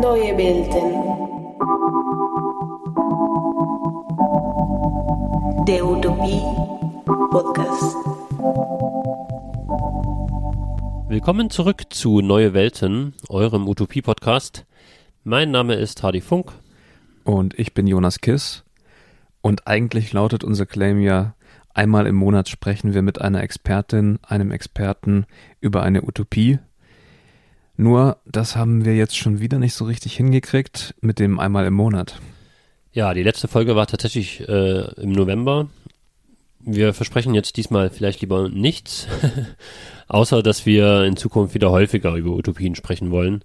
Neue Welten. Der Utopie Podcast. Willkommen zurück zu Neue Welten, eurem Utopie-Podcast. Mein Name ist Hardy Funk. Und ich bin Jonas Kiss. Und eigentlich lautet unser Claim ja, einmal im Monat sprechen wir mit einer Expertin, einem Experten über eine Utopie. Nur, das haben wir jetzt schon wieder nicht so richtig hingekriegt mit dem einmal im Monat. Ja, die letzte Folge war tatsächlich äh, im November. Wir versprechen jetzt diesmal vielleicht lieber nichts, außer dass wir in Zukunft wieder häufiger über Utopien sprechen wollen.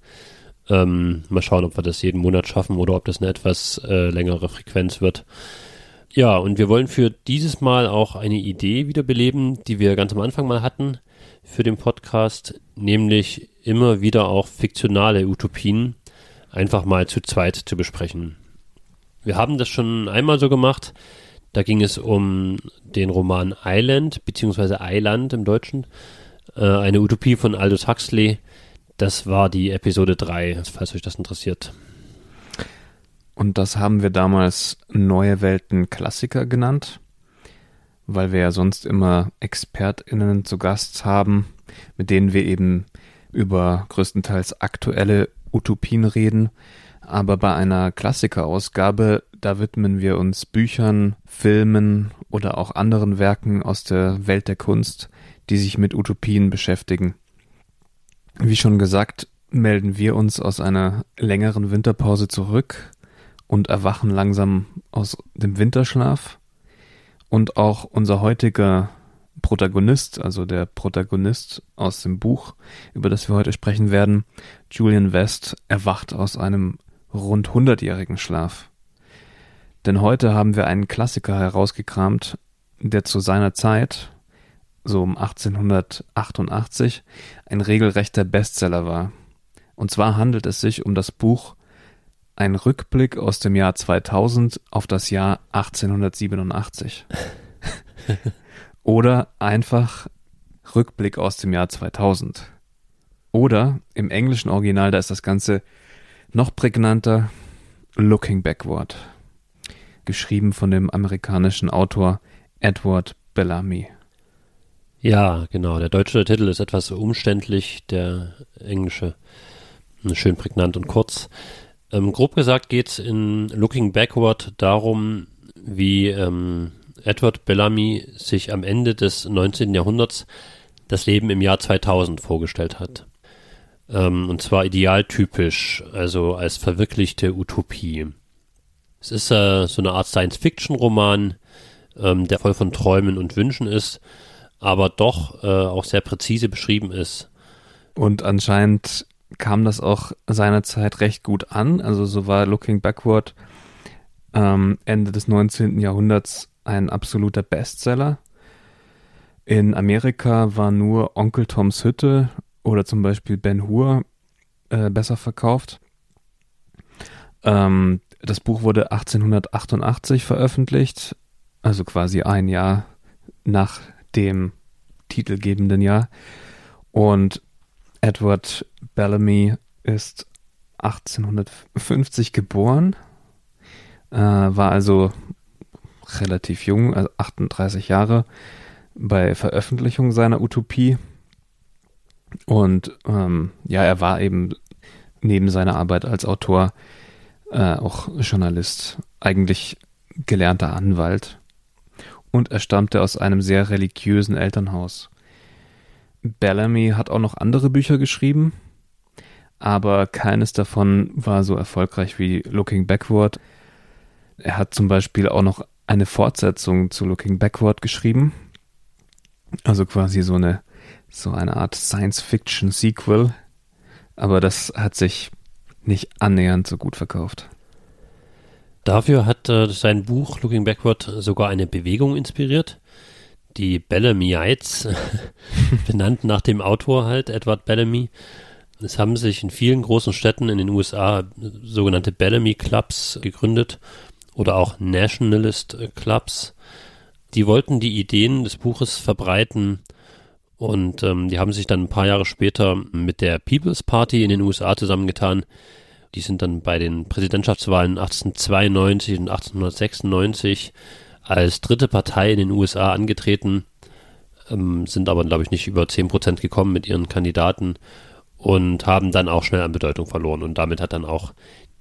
Ähm, mal schauen, ob wir das jeden Monat schaffen oder ob das eine etwas äh, längere Frequenz wird. Ja, und wir wollen für dieses Mal auch eine Idee wiederbeleben, die wir ganz am Anfang mal hatten für den Podcast, nämlich immer wieder auch fiktionale Utopien einfach mal zu zweit zu besprechen. Wir haben das schon einmal so gemacht. Da ging es um den Roman Island, beziehungsweise Island im Deutschen. Äh, eine Utopie von Aldous Huxley. Das war die Episode 3, falls euch das interessiert. Und das haben wir damals Neue Welten Klassiker genannt, weil wir ja sonst immer ExpertInnen zu Gast haben, mit denen wir eben über größtenteils aktuelle Utopien reden. Aber bei einer Klassikerausgabe, da widmen wir uns Büchern, Filmen oder auch anderen Werken aus der Welt der Kunst, die sich mit Utopien beschäftigen. Wie schon gesagt, melden wir uns aus einer längeren Winterpause zurück und erwachen langsam aus dem Winterschlaf. Und auch unser heutiger Protagonist, also der Protagonist aus dem Buch, über das wir heute sprechen werden, Julian West, erwacht aus einem rund hundertjährigen Schlaf. Denn heute haben wir einen Klassiker herausgekramt, der zu seiner Zeit, so um 1888, ein regelrechter Bestseller war. Und zwar handelt es sich um das Buch Ein Rückblick aus dem Jahr 2000 auf das Jahr 1887. Oder einfach Rückblick aus dem Jahr 2000. Oder im englischen Original, da ist das Ganze noch prägnanter, Looking Backward. Geschrieben von dem amerikanischen Autor Edward Bellamy. Ja, genau. Der deutsche Titel ist etwas umständlich, der englische schön prägnant und kurz. Ähm, grob gesagt geht es in Looking Backward darum, wie ähm, Edward Bellamy sich am Ende des 19. Jahrhunderts das Leben im Jahr 2000 vorgestellt hat. Ähm, und zwar idealtypisch, also als verwirklichte Utopie. Es ist äh, so eine Art Science-Fiction-Roman, ähm, der voll von Träumen und Wünschen ist, aber doch äh, auch sehr präzise beschrieben ist. Und anscheinend kam das auch seinerzeit recht gut an. Also so war Looking Backward ähm, Ende des 19. Jahrhunderts ein absoluter Bestseller. In Amerika war nur Onkel Toms Hütte oder zum Beispiel Ben Hur äh, besser verkauft. Ähm, das Buch wurde 1888 veröffentlicht, also quasi ein Jahr nach dem titelgebenden Jahr. Und Edward Bellamy ist 1850 geboren, äh, war also relativ jung, also 38 Jahre, bei Veröffentlichung seiner Utopie. Und ähm, ja, er war eben neben seiner Arbeit als Autor äh, auch Journalist, eigentlich gelernter Anwalt. Und er stammte aus einem sehr religiösen Elternhaus. Bellamy hat auch noch andere Bücher geschrieben, aber keines davon war so erfolgreich wie Looking Backward. Er hat zum Beispiel auch noch eine Fortsetzung zu Looking Backward geschrieben. Also quasi so eine, so eine Art Science-Fiction-Sequel. Aber das hat sich nicht annähernd so gut verkauft. Dafür hat äh, sein Buch Looking Backward sogar eine Bewegung inspiriert. Die Bellamyites, benannt nach dem Autor halt, Edward Bellamy. Es haben sich in vielen großen Städten in den USA sogenannte Bellamy Clubs gegründet oder auch Nationalist Clubs. Die wollten die Ideen des Buches verbreiten Und ähm, die haben sich dann ein paar Jahre später mit der People's Party in den USA zusammengetan. Die sind dann bei den Präsidentschaftswahlen 1892 und 1896 als dritte Partei in den USA angetreten, ähm, sind aber, glaube ich, nicht über 10 Prozent gekommen mit ihren Kandidaten und haben dann auch schnell an Bedeutung verloren. Und damit hat dann auch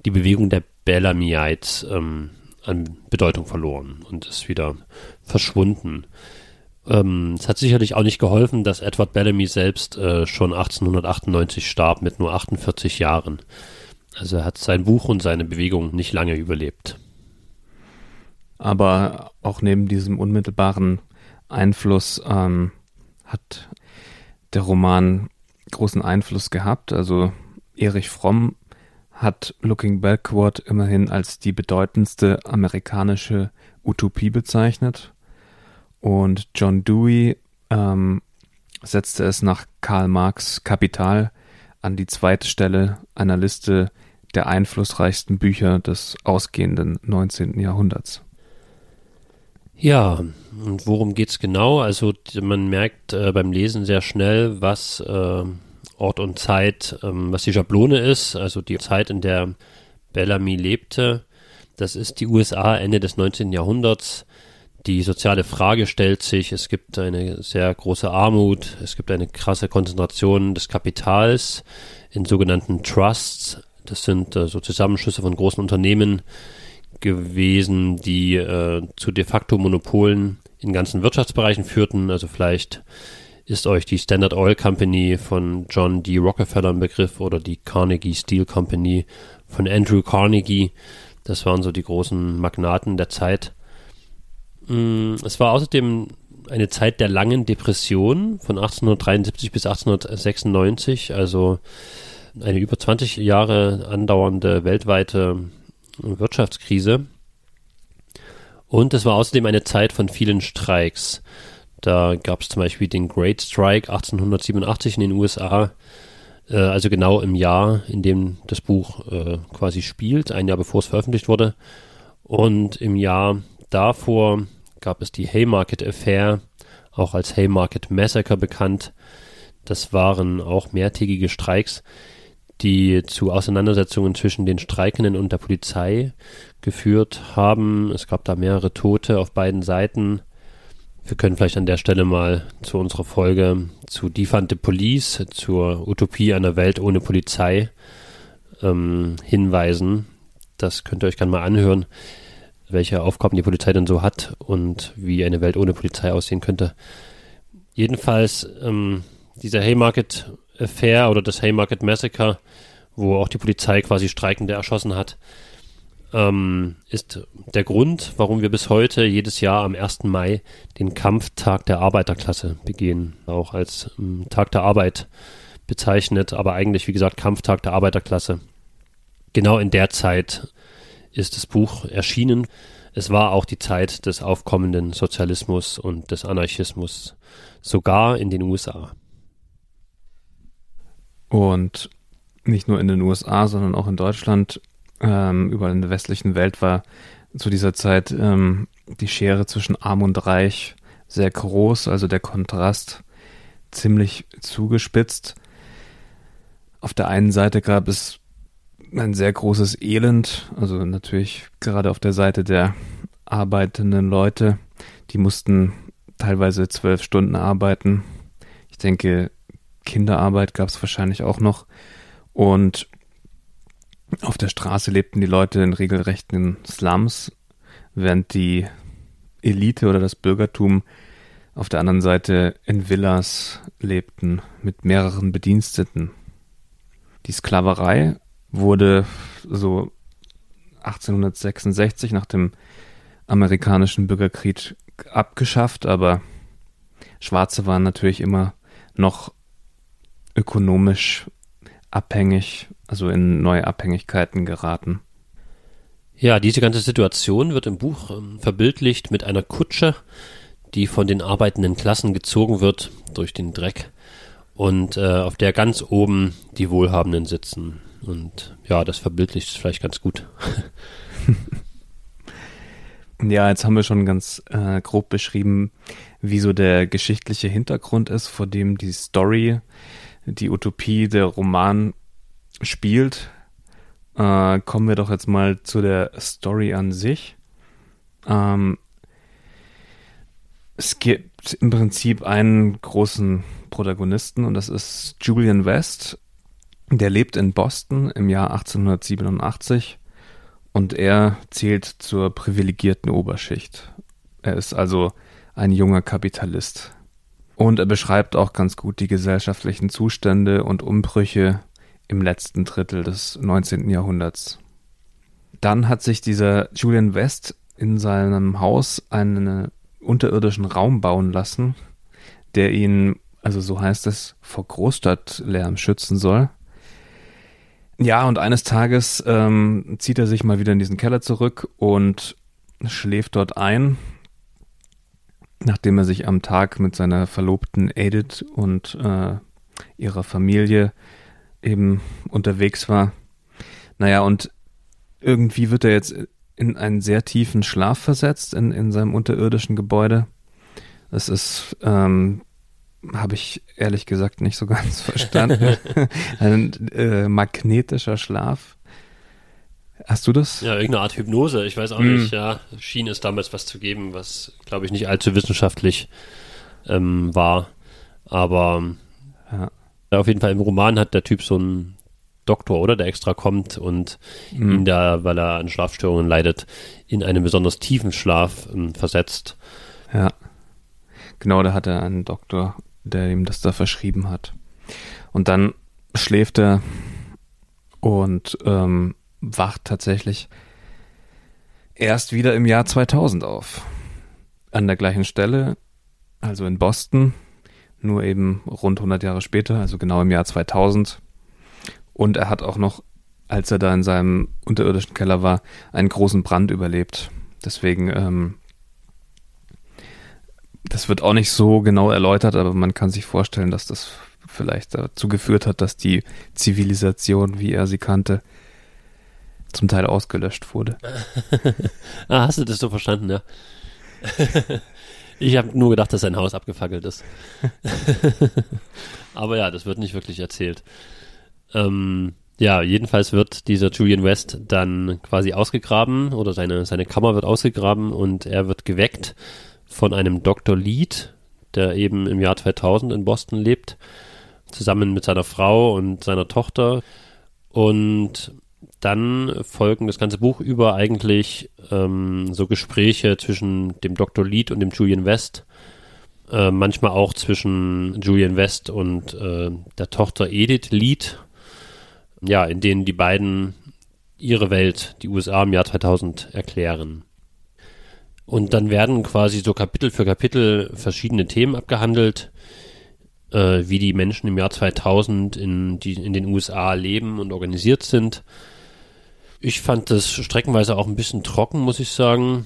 die Bewegung der Bellamyites ähm, an Bedeutung verloren und ist wieder verschwunden. Ähm, es hat sicherlich auch nicht geholfen, dass Edward Bellamy selbst äh, schon 1898 starb mit nur 48 Jahren. Also er hat sein Buch und seine Bewegung nicht lange überlebt. Aber auch neben diesem unmittelbaren Einfluss ähm, hat der Roman großen Einfluss gehabt. Also Erich Fromm hat Looking Backward immerhin als die bedeutendste amerikanische Utopie bezeichnet. Und John Dewey ähm, setzte es nach Karl Marx Kapital an die zweite Stelle einer Liste der einflussreichsten Bücher des ausgehenden 19. Jahrhunderts. Ja, und worum geht's genau? Also man merkt äh, beim Lesen sehr schnell, was äh, Ort und Zeit, ähm, was die Schablone ist, also die Zeit, in der Bellamy lebte. Das ist die USA Ende des 19. Jahrhunderts. Die soziale Frage stellt sich, es gibt eine sehr große Armut, es gibt eine krasse Konzentration des Kapitals in sogenannten Trusts. Das sind äh, so Zusammenschlüsse von großen Unternehmen gewesen, die äh, zu de facto Monopolen in ganzen Wirtschaftsbereichen führten. Also vielleicht ist euch die Standard Oil Company von John D. Rockefeller ein Begriff oder die Carnegie Steel Company von Andrew Carnegie. Das waren so die großen Magnaten der Zeit. Mm, es war außerdem eine Zeit der langen Depression von 1873 bis 1896, also eine über 20 Jahre andauernde weltweite Wirtschaftskrise. Und es war außerdem eine Zeit von vielen Streiks. Da gab es zum Beispiel den Great Strike 1887 in den USA, äh, also genau im Jahr, in dem das Buch äh, quasi spielt, ein Jahr bevor es veröffentlicht wurde. Und im Jahr davor gab es die Haymarket Affair, auch als Haymarket Massacre bekannt. Das waren auch mehrtägige Streiks, die zu Auseinandersetzungen zwischen den Streikenden und der Polizei geführt haben. Es gab da mehrere Tote auf beiden Seiten. Wir können vielleicht an der Stelle mal zu unserer Folge zu Defund the Police, zur Utopie einer Welt ohne Polizei ähm, hinweisen. Das könnt ihr euch gerne mal anhören, welche Aufgaben die Polizei denn so hat und wie eine Welt ohne Polizei aussehen könnte. Jedenfalls ähm, dieser Haymarket Affair oder das Haymarket Massacre, wo auch die Polizei quasi Streikende erschossen hat, ähm, ist der Grund, warum wir bis heute jedes Jahr am 1. Mai den Kampftag der Arbeiterklasse begehen, auch als ähm, Tag der Arbeit bezeichnet, aber eigentlich, wie gesagt, Kampftag der Arbeiterklasse. Genau in der Zeit ist das Buch erschienen. Es war auch die Zeit des aufkommenden Sozialismus und des Anarchismus, sogar in den USA. Und nicht nur in den USA, sondern auch in Deutschland ähm, überall in der westlichen Welt war zu dieser Zeit ähm, die Schere zwischen Arm und Reich sehr groß, also der Kontrast ziemlich zugespitzt. Auf der einen Seite gab es ein sehr großes Elend, also natürlich gerade auf der Seite der arbeitenden Leute, die mussten teilweise zwölf Stunden arbeiten. Ich denke, Kinderarbeit gab es wahrscheinlich auch noch. Und auf der Straße lebten die Leute in regelrechten Slums, während die Elite oder das Bürgertum auf der anderen Seite in Villas lebten mit mehreren Bediensteten. Die Sklaverei wurde so 1866 nach dem amerikanischen Bürgerkrieg abgeschafft, aber Schwarze waren natürlich immer noch ökonomisch abhängig also in neue Abhängigkeiten geraten. Ja, diese ganze Situation wird im Buch ähm, verbildlicht mit einer Kutsche, die von den arbeitenden Klassen gezogen wird durch den Dreck und äh, auf der ganz oben die Wohlhabenden sitzen. Und ja, das verbildlicht es vielleicht ganz gut. Ja, jetzt haben wir schon ganz äh, grob beschrieben, wie so der geschichtliche Hintergrund ist, vor dem die Story, die Utopie, der Roman spielt. Äh, kommen wir doch jetzt mal zu der Story an sich. Ähm, es gibt im Prinzip einen großen Protagonisten und das ist Julian West. Der lebt in Boston im Jahr 1887 und er zählt zur privilegierten Oberschicht. Er ist also ein junger Kapitalist. Und er beschreibt auch ganz gut die gesellschaftlichen Zustände und Umbrüche im letzten Drittel des 19. Jahrhunderts. Dann hat sich dieser Julian West in seinem Haus einen unterirdischen Raum bauen lassen, der ihn, also so heißt es, vor Großstadtlärm schützen soll. Ja, und eines Tages ähm, zieht er sich mal wieder in diesen Keller zurück und schläft dort ein, nachdem er sich am Tag mit seiner Verlobten Edith und äh, ihrer Familie eben unterwegs war. Naja, und irgendwie wird er jetzt in einen sehr tiefen Schlaf versetzt in, in seinem unterirdischen Gebäude. Es ist, ähm, habe ich ehrlich gesagt nicht so ganz verstanden. Ein äh, magnetischer Schlaf. Hast du das? Ja, irgendeine Art Hypnose. Ich weiß auch mm. nicht, ja. Schien es damals was zu geben, was, glaube ich, nicht allzu wissenschaftlich ähm, war. Aber ja. auf jeden Fall im Roman hat der Typ so ein Doktor, oder? Der extra kommt und mhm. ihn da, weil er an Schlafstörungen leidet, in einen besonders tiefen Schlaf ähm, versetzt. Ja. Genau, da hat er einen Doktor, der ihm das da verschrieben hat. Und dann schläft er und ähm, wacht tatsächlich erst wieder im Jahr 2000 auf. An der gleichen Stelle, also in Boston, nur eben rund 100 Jahre später, also genau im Jahr 2000. Und er hat auch noch, als er da in seinem unterirdischen Keller war, einen großen Brand überlebt. Deswegen, ähm, das wird auch nicht so genau erläutert, aber man kann sich vorstellen, dass das vielleicht dazu geführt hat, dass die Zivilisation, wie er sie kannte, zum Teil ausgelöscht wurde. ah, hast du das so verstanden, ja? ich habe nur gedacht, dass sein Haus abgefackelt ist. aber ja, das wird nicht wirklich erzählt. Ähm, ja, jedenfalls wird dieser Julian West dann quasi ausgegraben oder seine, seine Kammer wird ausgegraben und er wird geweckt von einem Dr. Lead, der eben im Jahr 2000 in Boston lebt, zusammen mit seiner Frau und seiner Tochter. Und dann folgen das ganze Buch über eigentlich ähm, so Gespräche zwischen dem Dr. Lead und dem Julian West. Äh, manchmal auch zwischen Julian West und äh, der Tochter Edith Lead ja, in denen die beiden ihre Welt, die USA im Jahr 2000 erklären. Und dann werden quasi so Kapitel für Kapitel verschiedene Themen abgehandelt, äh, wie die Menschen im Jahr 2000 in, die, in den USA leben und organisiert sind. Ich fand das streckenweise auch ein bisschen trocken, muss ich sagen.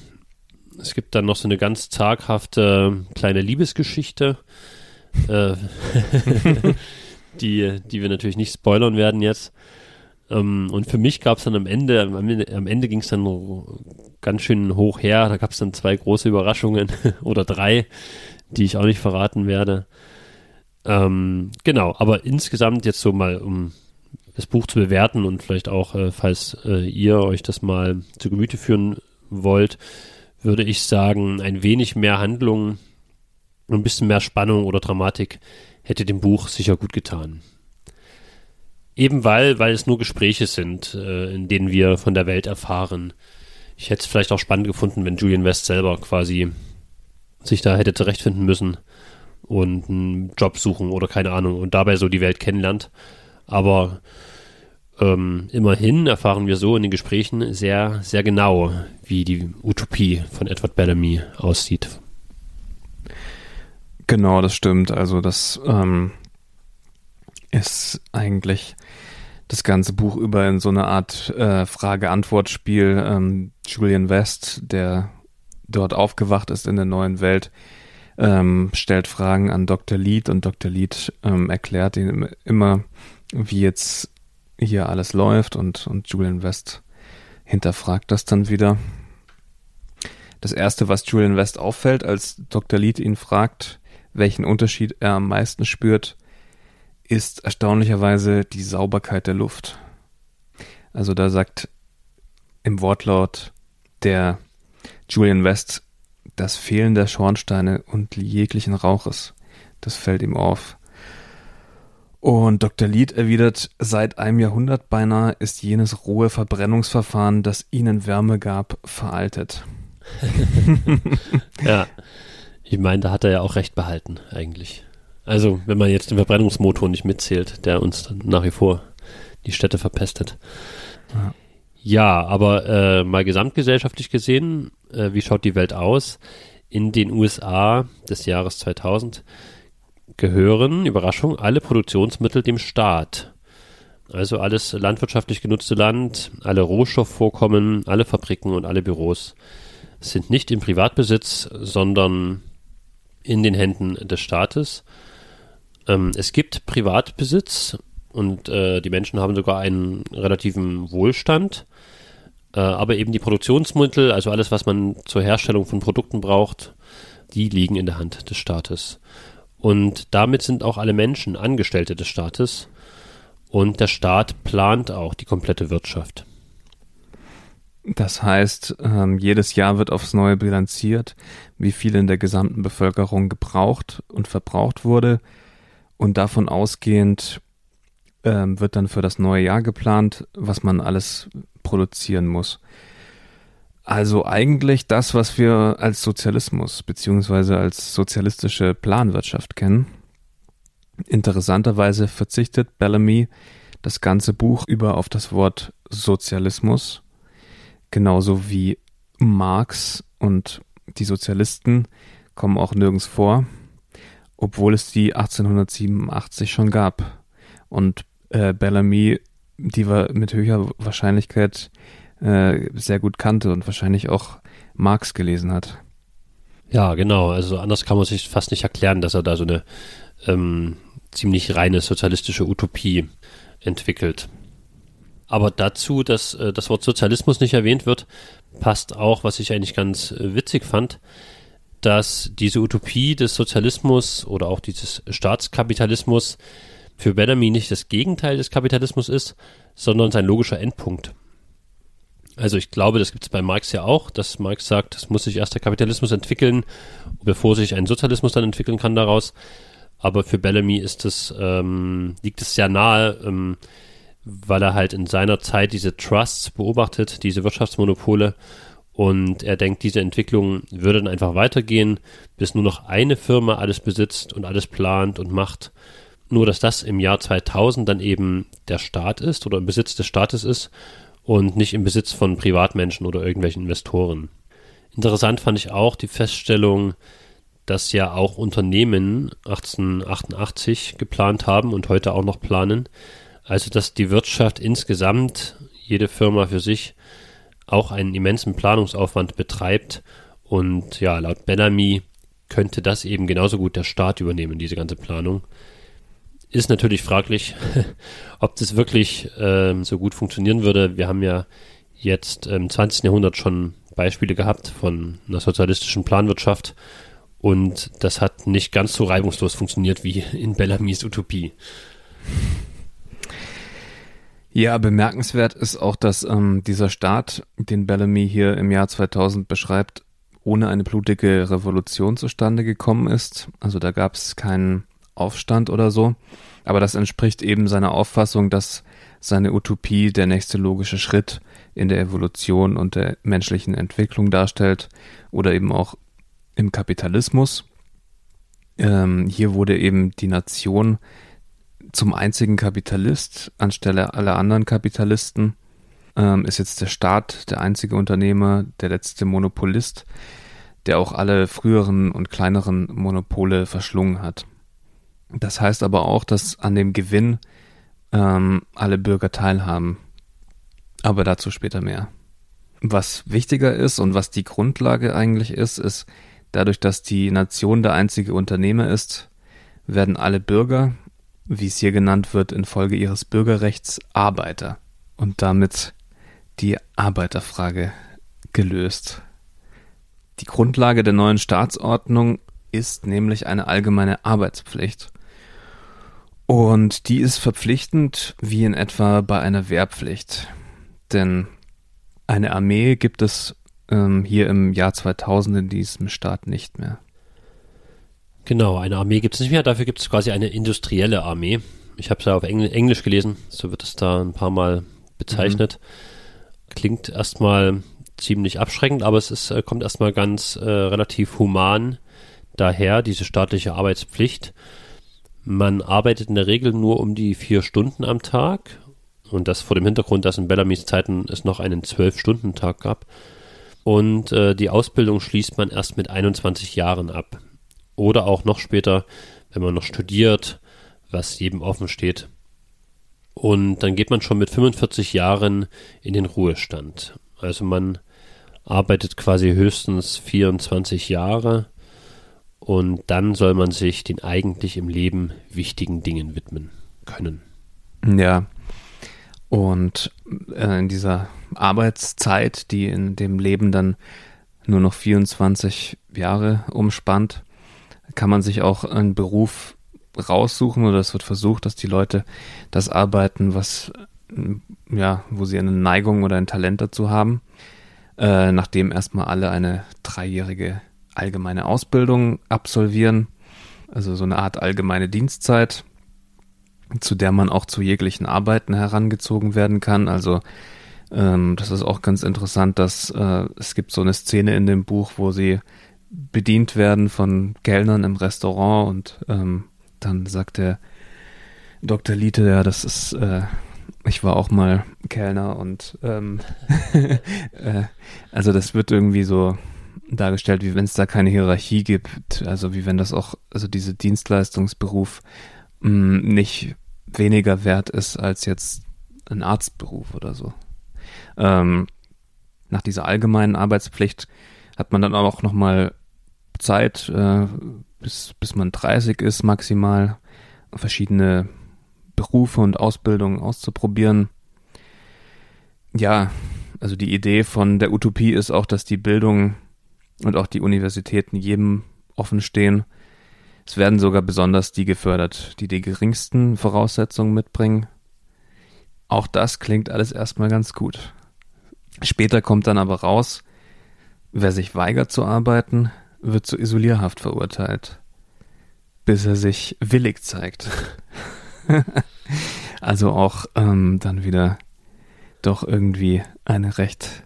Es gibt dann noch so eine ganz zaghafte kleine Liebesgeschichte, äh, die, die wir natürlich nicht spoilern werden jetzt. Ähm, und für mich gab es dann am Ende, am Ende, am Ende ging es dann ganz schön hoch her. Da gab es dann zwei große Überraschungen oder drei, die ich auch nicht verraten werde. Ähm, genau, aber insgesamt jetzt so mal, um das Buch zu bewerten und vielleicht auch, äh, falls äh, ihr euch das mal zu Gemüte führen wollt, würde ich sagen, ein wenig mehr Handlung, ein bisschen mehr Spannung oder Dramatik hätte dem Buch sicher gut getan. Eben weil, weil es nur Gespräche sind, äh, in denen wir von der Welt erfahren. Ich hätte es vielleicht auch spannend gefunden, wenn Julian West selber quasi sich da hätte zurechtfinden müssen und einen Job suchen oder keine Ahnung und dabei so die Welt kennenlernt. Aber ähm, immerhin erfahren wir so in den Gesprächen sehr, sehr genau, wie die Utopie von Edward Bellamy aussieht. Genau, das stimmt. Also das ähm, ist eigentlich das ganze Buch über in so eine Art äh, Frage-Antwort-Spiel. Ähm, Julian West, der dort aufgewacht ist in der neuen Welt, ähm, stellt Fragen an Dr. Lead und Dr. Lead ähm, erklärt ihm immer, wie jetzt hier alles läuft und, und Julian West hinterfragt das dann wieder. Das erste, was Julian West auffällt, als Dr. Lead ihn fragt, welchen Unterschied er am meisten spürt, ist erstaunlicherweise die Sauberkeit der Luft. Also da sagt im Wortlaut der Julian West das Fehlen der Schornsteine und jeglichen Rauches. Das fällt ihm auf. Und Dr. Lied erwidert, seit einem Jahrhundert beinahe ist jenes rohe Verbrennungsverfahren, das ihnen Wärme gab, veraltet. ja, ich meine, da hat er ja auch recht behalten, eigentlich. Also, wenn man jetzt den Verbrennungsmotor nicht mitzählt, der uns dann nach wie vor die Städte verpestet. Ja. Ja, aber äh, mal gesamtgesellschaftlich gesehen, äh, wie schaut die Welt aus? In den USA des Jahres 2000 gehören, Überraschung, alle Produktionsmittel dem Staat. Also alles landwirtschaftlich genutzte Land, alle Rohstoffvorkommen, alle Fabriken und alle Büros sind nicht im Privatbesitz, sondern in den Händen des Staates. Ähm, es gibt Privatbesitz und äh, die Menschen haben sogar einen relativen Wohlstand. Äh, aber eben die Produktionsmittel, also alles, was man zur Herstellung von Produkten braucht, die liegen in der Hand des Staates. Und damit sind auch alle Menschen Angestellte des Staates. Und der Staat plant auch die komplette Wirtschaft. Das heißt, ähm, jedes Jahr wird aufs Neue bilanziert, wie viel in der gesamten Bevölkerung gebraucht und verbraucht wurde. Und davon ausgehend ähm, wird dann für das neue Jahr geplant, was man alles produzieren muss. Also eigentlich das, was wir als Sozialismus beziehungsweise als sozialistische Planwirtschaft kennen. Interessanterweise verzichtet Bellamy das ganze Buch über auf das Wort Sozialismus, genauso wie Marx und die Sozialisten kommen auch nirgends vor, obwohl es die 1887 schon gab. Und äh, Bellamy, die wir mit höherer Wahrscheinlichkeit äh, sehr gut kannte und wahrscheinlich auch Marx gelesen hat. Ja, genau. Also anders kann man sich fast nicht erklären, dass er da so eine ähm, ziemlich reine sozialistische Utopie entwickelt. Aber dazu, dass äh, das Wort Sozialismus nicht erwähnt wird, passt auch, was ich eigentlich ganz äh, witzig fand, dass diese Utopie des Sozialismus oder auch dieses Staatskapitalismus für Bellamy nicht das Gegenteil des Kapitalismus ist, sondern sein logischer Endpunkt. Also ich glaube, das gibt es bei Marx ja auch, dass Marx sagt, es muss sich erst der Kapitalismus entwickeln, bevor sich ein Sozialismus dann entwickeln kann daraus. Aber für Bellamy ist es, ähm, liegt es sehr nahe, ähm, weil er halt in seiner Zeit diese Trusts beobachtet, diese Wirtschaftsmonopole und er denkt, diese Entwicklung würde dann einfach weitergehen, bis nur noch eine Firma alles besitzt und alles plant und macht nur, dass das im Jahr 2000 dann eben der Staat ist oder im Besitz des Staates ist und nicht im Besitz von Privatmenschen oder irgendwelchen Investoren. Interessant fand ich auch die Feststellung, dass ja auch Unternehmen 1888 geplant haben und heute auch noch planen. Also dass die Wirtschaft insgesamt, jede Firma für sich, auch einen immensen Planungsaufwand betreibt. Und ja, laut Bellamy könnte das eben genauso gut der Staat übernehmen, diese ganze Planung ist natürlich fraglich, ob das wirklich ähm, so gut funktionieren würde. Wir haben ja jetzt im 20. Jahrhundert schon Beispiele gehabt von einer sozialistischen Planwirtschaft und das hat nicht ganz so reibungslos funktioniert wie in Bellamy's Utopie. Ja, bemerkenswert ist auch, dass ähm, dieser Staat, den Bellamy hier im Jahr 2000 beschreibt, ohne eine blutige Revolution zustande gekommen ist. Also da gab es keinen Aufstand oder so. Aber das entspricht eben seiner Auffassung, dass seine Utopie der nächste logische Schritt in der Evolution und der menschlichen Entwicklung darstellt oder eben auch im Kapitalismus. Ähm, hier wurde eben die Nation zum einzigen Kapitalist anstelle aller anderen Kapitalisten. Ähm, ist jetzt der Staat der einzige Unternehmer, der letzte Monopolist, der auch alle früheren und kleineren Monopole verschlungen hat. Das heißt aber auch, dass an dem Gewinn ähm, alle Bürger teilhaben. Aber dazu später mehr. Was wichtiger ist und was die Grundlage eigentlich ist, ist, dadurch, dass die Nation der einzige Unternehmer ist, werden alle Bürger, wie es hier genannt wird, infolge ihres Bürgerrechts Arbeiter und damit die Arbeiterfrage gelöst. Die Grundlage der neuen Staatsordnung ist nämlich eine allgemeine Arbeitspflicht. Und die ist verpflichtend wie in etwa bei einer Wehrpflicht. Denn eine Armee gibt es ähm, hier im Jahr 2000 in diesem Staat nicht mehr. Genau, eine Armee gibt es nicht mehr, dafür gibt es quasi eine industrielle Armee. Ich habe es ja auf Engl Englisch gelesen, so wird es da ein paar Mal bezeichnet. Mhm. Klingt erstmal ziemlich abschreckend, aber es ist, äh, kommt erstmal ganz äh, relativ human daher, diese staatliche Arbeitspflicht. Man arbeitet in der Regel nur um die vier Stunden am Tag und das vor dem Hintergrund, dass in Bellamys Zeiten es noch einen Zwölf-Stunden-Tag gab. Und äh, die Ausbildung schließt man erst mit 21 Jahren ab. Oder auch noch später, wenn man noch studiert, was jedem offen steht. Und dann geht man schon mit 45 Jahren in den Ruhestand. Also man arbeitet quasi höchstens 24 Jahre und dann soll man sich den eigentlich im Leben wichtigen Dingen widmen können. Ja. Und äh, in dieser Arbeitszeit, die in dem Leben dann nur noch 24 Jahre umspannt, kann man sich auch einen Beruf raussuchen oder es wird versucht, dass die Leute das arbeiten, was ja, wo sie eine Neigung oder ein Talent dazu haben. Äh, nachdem erstmal alle eine dreijährige allgemeine Ausbildung absolvieren, also so eine Art allgemeine Dienstzeit, zu der man auch zu jeglichen Arbeiten herangezogen werden kann. Also ähm, das ist auch ganz interessant, dass äh, es gibt so eine Szene in dem Buch, wo sie bedient werden von Kellnern im Restaurant und ähm, dann sagt der Dr. Liete, ja, das ist, äh, ich war auch mal Kellner und ähm, äh, also das wird irgendwie so dargestellt, wie wenn es da keine Hierarchie gibt, also wie wenn das auch, also diese Dienstleistungsberuf mh, mm, nicht weniger wert ist als jetzt ein Arztberuf oder so. Ähm, nach dieser allgemeinen Arbeitspflicht hat man dann auch noch mal Zeit, äh, bis, bis man 30 ist maximal, verschiedene Berufe und Ausbildungen auszuprobieren. Ja, also die Idee von der Utopie ist auch, dass die Bildung und auch die Universitäten jedem offen stehen. Es werden sogar besonders die gefördert, die die geringsten Voraussetzungen mitbringen. Auch das klingt alles erstmal ganz gut. Später kommt dann aber raus, wer sich weigert zu arbeiten, wird zu Isolierhaft verurteilt, bis er sich willig zeigt. also auch ähm, dann wieder doch irgendwie eine recht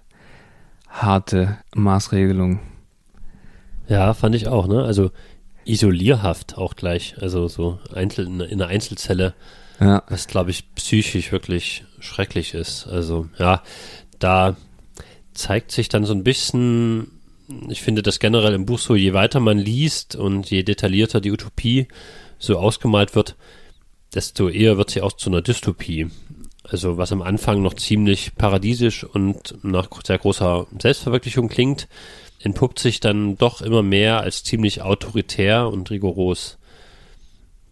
harte Maßregelung. Ja, fand ich auch, ne? Also Isolierhaft auch gleich, also so Einzel in einer Einzelzelle, ja. was glaube ich psychisch wirklich schrecklich ist. Also ja, da zeigt sich dann so ein bisschen ich finde das generell im Buch so, je weiter man liest und je detaillierter die Utopie so ausgemalt wird, desto eher wird sie auch zu einer Dystopie. Also was am Anfang noch ziemlich paradiesisch und nach sehr großer Selbstverwirklichung klingt, entpuppt sich dann doch immer mehr als ziemlich autoritär und rigoros.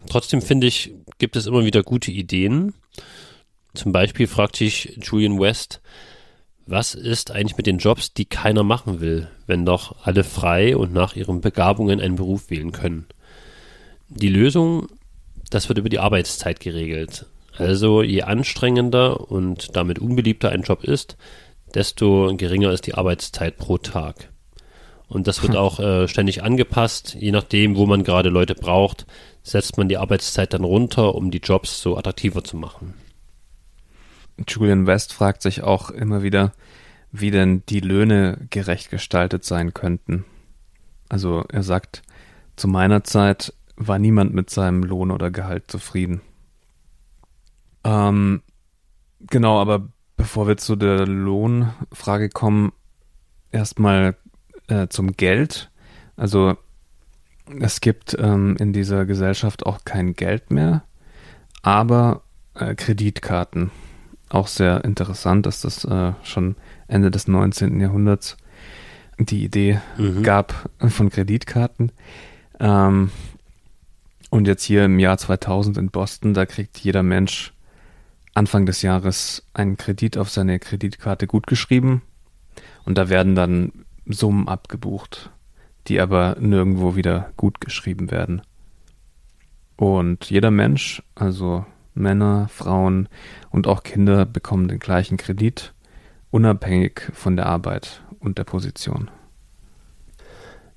Trotzdem finde ich, gibt es immer wieder gute Ideen. Zum Beispiel fragt sich Julian West, was ist eigentlich mit den Jobs, die keiner machen will, wenn doch alle frei und nach ihren Begabungen einen Beruf wählen können? Die Lösung, das wird über die Arbeitszeit geregelt. Also je anstrengender und damit unbeliebter ein Job ist, desto geringer ist die Arbeitszeit pro Tag. Und das wird hm. auch äh, ständig angepasst, je nachdem, wo man gerade Leute braucht, setzt man die Arbeitszeit dann runter, um die Jobs so attraktiver zu machen. Julian West fragt sich auch immer wieder, wie denn die Löhne gerecht gestaltet sein könnten. Also er sagt, zu meiner Zeit war niemand mit seinem Lohn oder Gehalt zufrieden. Ähm, genau, aber bevor wir zu der Lohnfrage kommen, erstmal äh, zum Geld. Also es gibt ähm, in dieser Gesellschaft auch kein Geld mehr, aber äh, Kreditkarten auch sehr interessant, dass das äh, schon Ende des 19. Jahrhunderts die Idee mhm. gab von Kreditkarten. Ähm, und jetzt hier im Jahr 2000 in Boston, da kriegt jeder Mensch Anfang des Jahres einen Kredit auf seine Kreditkarte gutgeschrieben. Und da werden dann Summen abgebucht, die aber nirgendwo wieder gut geschrieben werden. Und jeder Mensch, also Männer, Frauen und auch Kinder bekommen den gleichen Kredit, unabhängig von der Arbeit und der Position.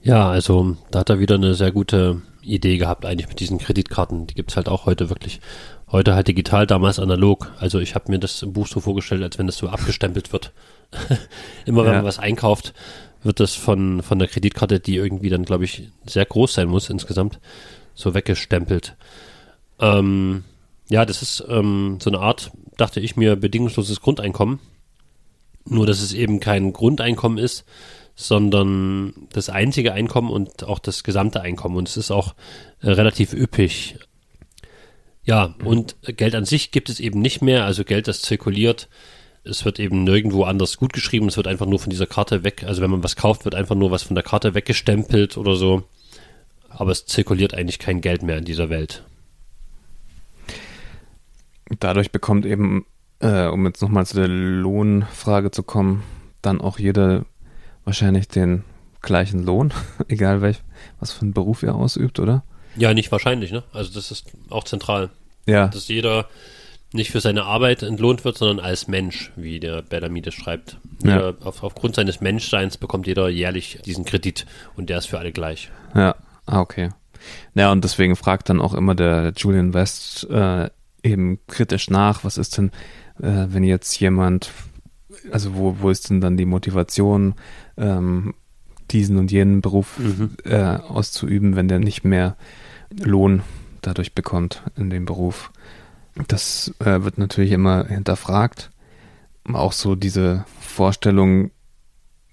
Ja, also da hat er wieder eine sehr gute Idee gehabt eigentlich mit diesen Kreditkarten. Die gibt es halt auch heute wirklich. Heute halt digital, damals analog. Also ich habe mir das im Buch so vorgestellt, als wenn das so abgestempelt wird. Immer wenn ja. man was einkauft, wird das von, von der Kreditkarte, die irgendwie dann, glaube ich, sehr groß sein muss insgesamt, so weggestempelt. Ähm, ja, das ist ähm, so eine Art, dachte ich mir, bedingungsloses Grundeinkommen. Nur, dass es eben kein Grundeinkommen ist, sondern das einzige Einkommen und auch das gesamte Einkommen. Und es ist auch äh, relativ üppig. Ja, und Geld an sich gibt es eben nicht mehr, also Geld, das zirkuliert. Es wird eben nirgendwo anders gut geschrieben, es wird einfach nur von dieser Karte weg, also wenn man was kauft, wird einfach nur was von der Karte weggestempelt oder so. Aber es zirkuliert eigentlich kein Geld mehr in dieser Welt. Dadurch bekommt eben, äh, um jetzt nochmal zu der Lohnfrage zu kommen, dann auch jeder wahrscheinlich den gleichen Lohn, egal welch, was für einen Beruf er ausübt, oder? Ja, nicht wahrscheinlich, ne? Also das ist auch zentral. Ja. Dass jeder nicht für seine Arbeit entlohnt wird, sondern als Mensch, wie der Bellamy das schreibt. Ja. Auf, aufgrund seines Menschseins bekommt jeder jährlich diesen Kredit und der ist für alle gleich. Ja, ah, okay. Ja, und deswegen fragt dann auch immer der Julian West äh, eben kritisch nach, was ist denn, äh, wenn jetzt jemand, also wo, wo ist denn dann die Motivation, ähm, diesen und jenen Beruf mhm. äh, auszuüben, wenn der nicht mehr Lohn dadurch bekommt in dem Beruf. Das äh, wird natürlich immer hinterfragt. Auch so diese Vorstellung,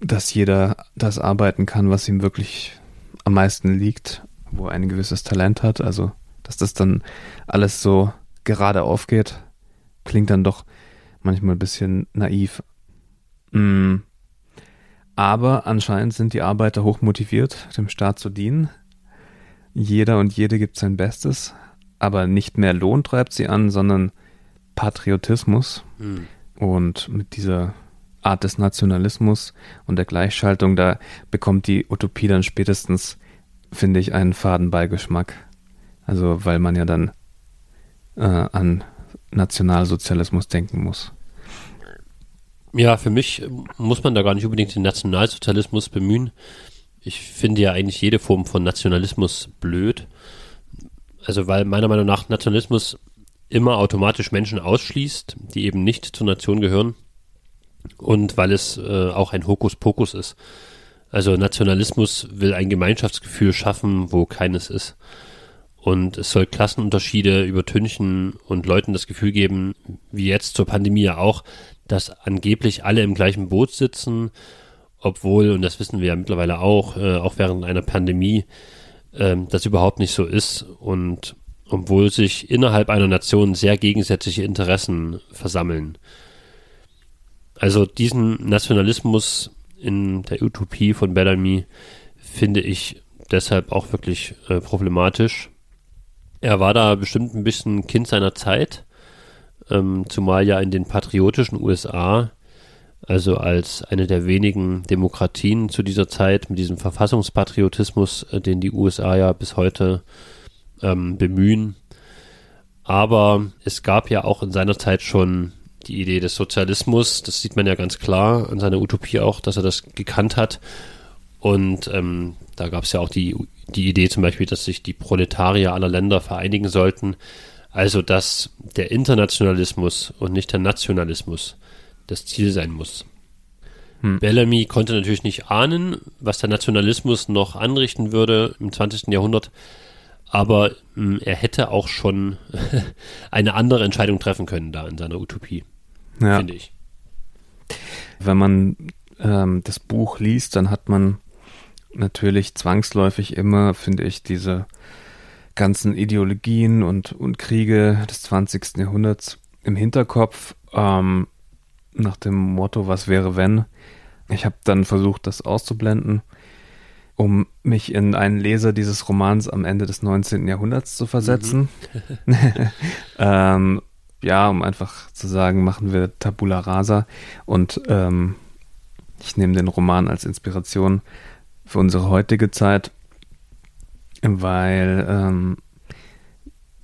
dass jeder das arbeiten kann, was ihm wirklich am meisten liegt, wo er ein gewisses Talent hat. Also, dass das dann alles so gerade aufgeht, klingt dann doch manchmal ein bisschen naiv. Mm. Aber anscheinend sind die Arbeiter hoch motiviert, dem Staat zu dienen. Jeder und jede gibt sein Bestes, aber nicht mehr Lohn treibt sie an, sondern Patriotismus. Mhm. Und mit dieser Art des Nationalismus und der Gleichschaltung, da bekommt die Utopie dann spätestens, finde ich, einen Fadenbeigeschmack. Also, weil man ja dann äh, an Nationalsozialismus denken muss. Ja, für mich muss man da gar nicht unbedingt den Nationalsozialismus bemühen. Ich finde ja eigentlich jede Form von Nationalismus blöd. Also weil meiner Meinung nach Nationalismus immer automatisch Menschen ausschließt, die eben nicht zur Nation gehören. Und weil es äh, auch ein Hokuspokus ist. Also Nationalismus will ein Gemeinschaftsgefühl schaffen, wo keines ist. Und es soll Klassenunterschiede übertünchen und Leuten das Gefühl geben, wie jetzt zur Pandemie ja auch, dass angeblich alle im gleichen Boot sitzen, obwohl, und das wissen wir ja mittlerweile auch, äh, auch während einer Pandemie, äh, das überhaupt nicht so ist und obwohl sich innerhalb einer Nation sehr gegensätzliche Interessen versammeln. Also diesen Nationalismus in der Utopie von Bellamy finde ich deshalb auch wirklich äh, problematisch. Er war da bestimmt ein bisschen Kind seiner Zeit ähm, zumal ja in den patriotischen USA, also als eine der wenigen Demokratien zu dieser Zeit mit diesem Verfassungspatriotismus, äh, den die USA ja bis heute ähm, bemühen. Aber es gab ja auch in seiner Zeit schon die Idee des Sozialismus, das sieht man ja ganz klar an seiner Utopie auch, dass er das gekannt hat. Und ähm, da gab es ja auch die, die Idee zum Beispiel, dass sich die Proletarier aller Länder vereinigen sollten. Also, dass der Internationalismus und nicht der Nationalismus das Ziel sein muss. Hm. Bellamy konnte natürlich nicht ahnen, was der Nationalismus noch anrichten würde im 20. Jahrhundert, aber mh, hm, er hätte auch schon eine andere Entscheidung treffen können da in seiner Utopie, ja. finde ich. Wenn man ähm, das Buch liest, dann hat man natürlich zwangsläufig immer, finde ich, diese ganzen Ideologien und, und Kriege des 20. Jahrhunderts im Hinterkopf, ähm, nach dem Motto, was wäre wenn. Ich habe dann versucht, das auszublenden, um mich in einen Leser dieses Romans am Ende des 19. Jahrhunderts zu versetzen. Mhm. ähm, ja, um einfach zu sagen, machen wir Tabula Rasa und ähm, ich nehme den Roman als Inspiration für unsere heutige Zeit, weil ähm,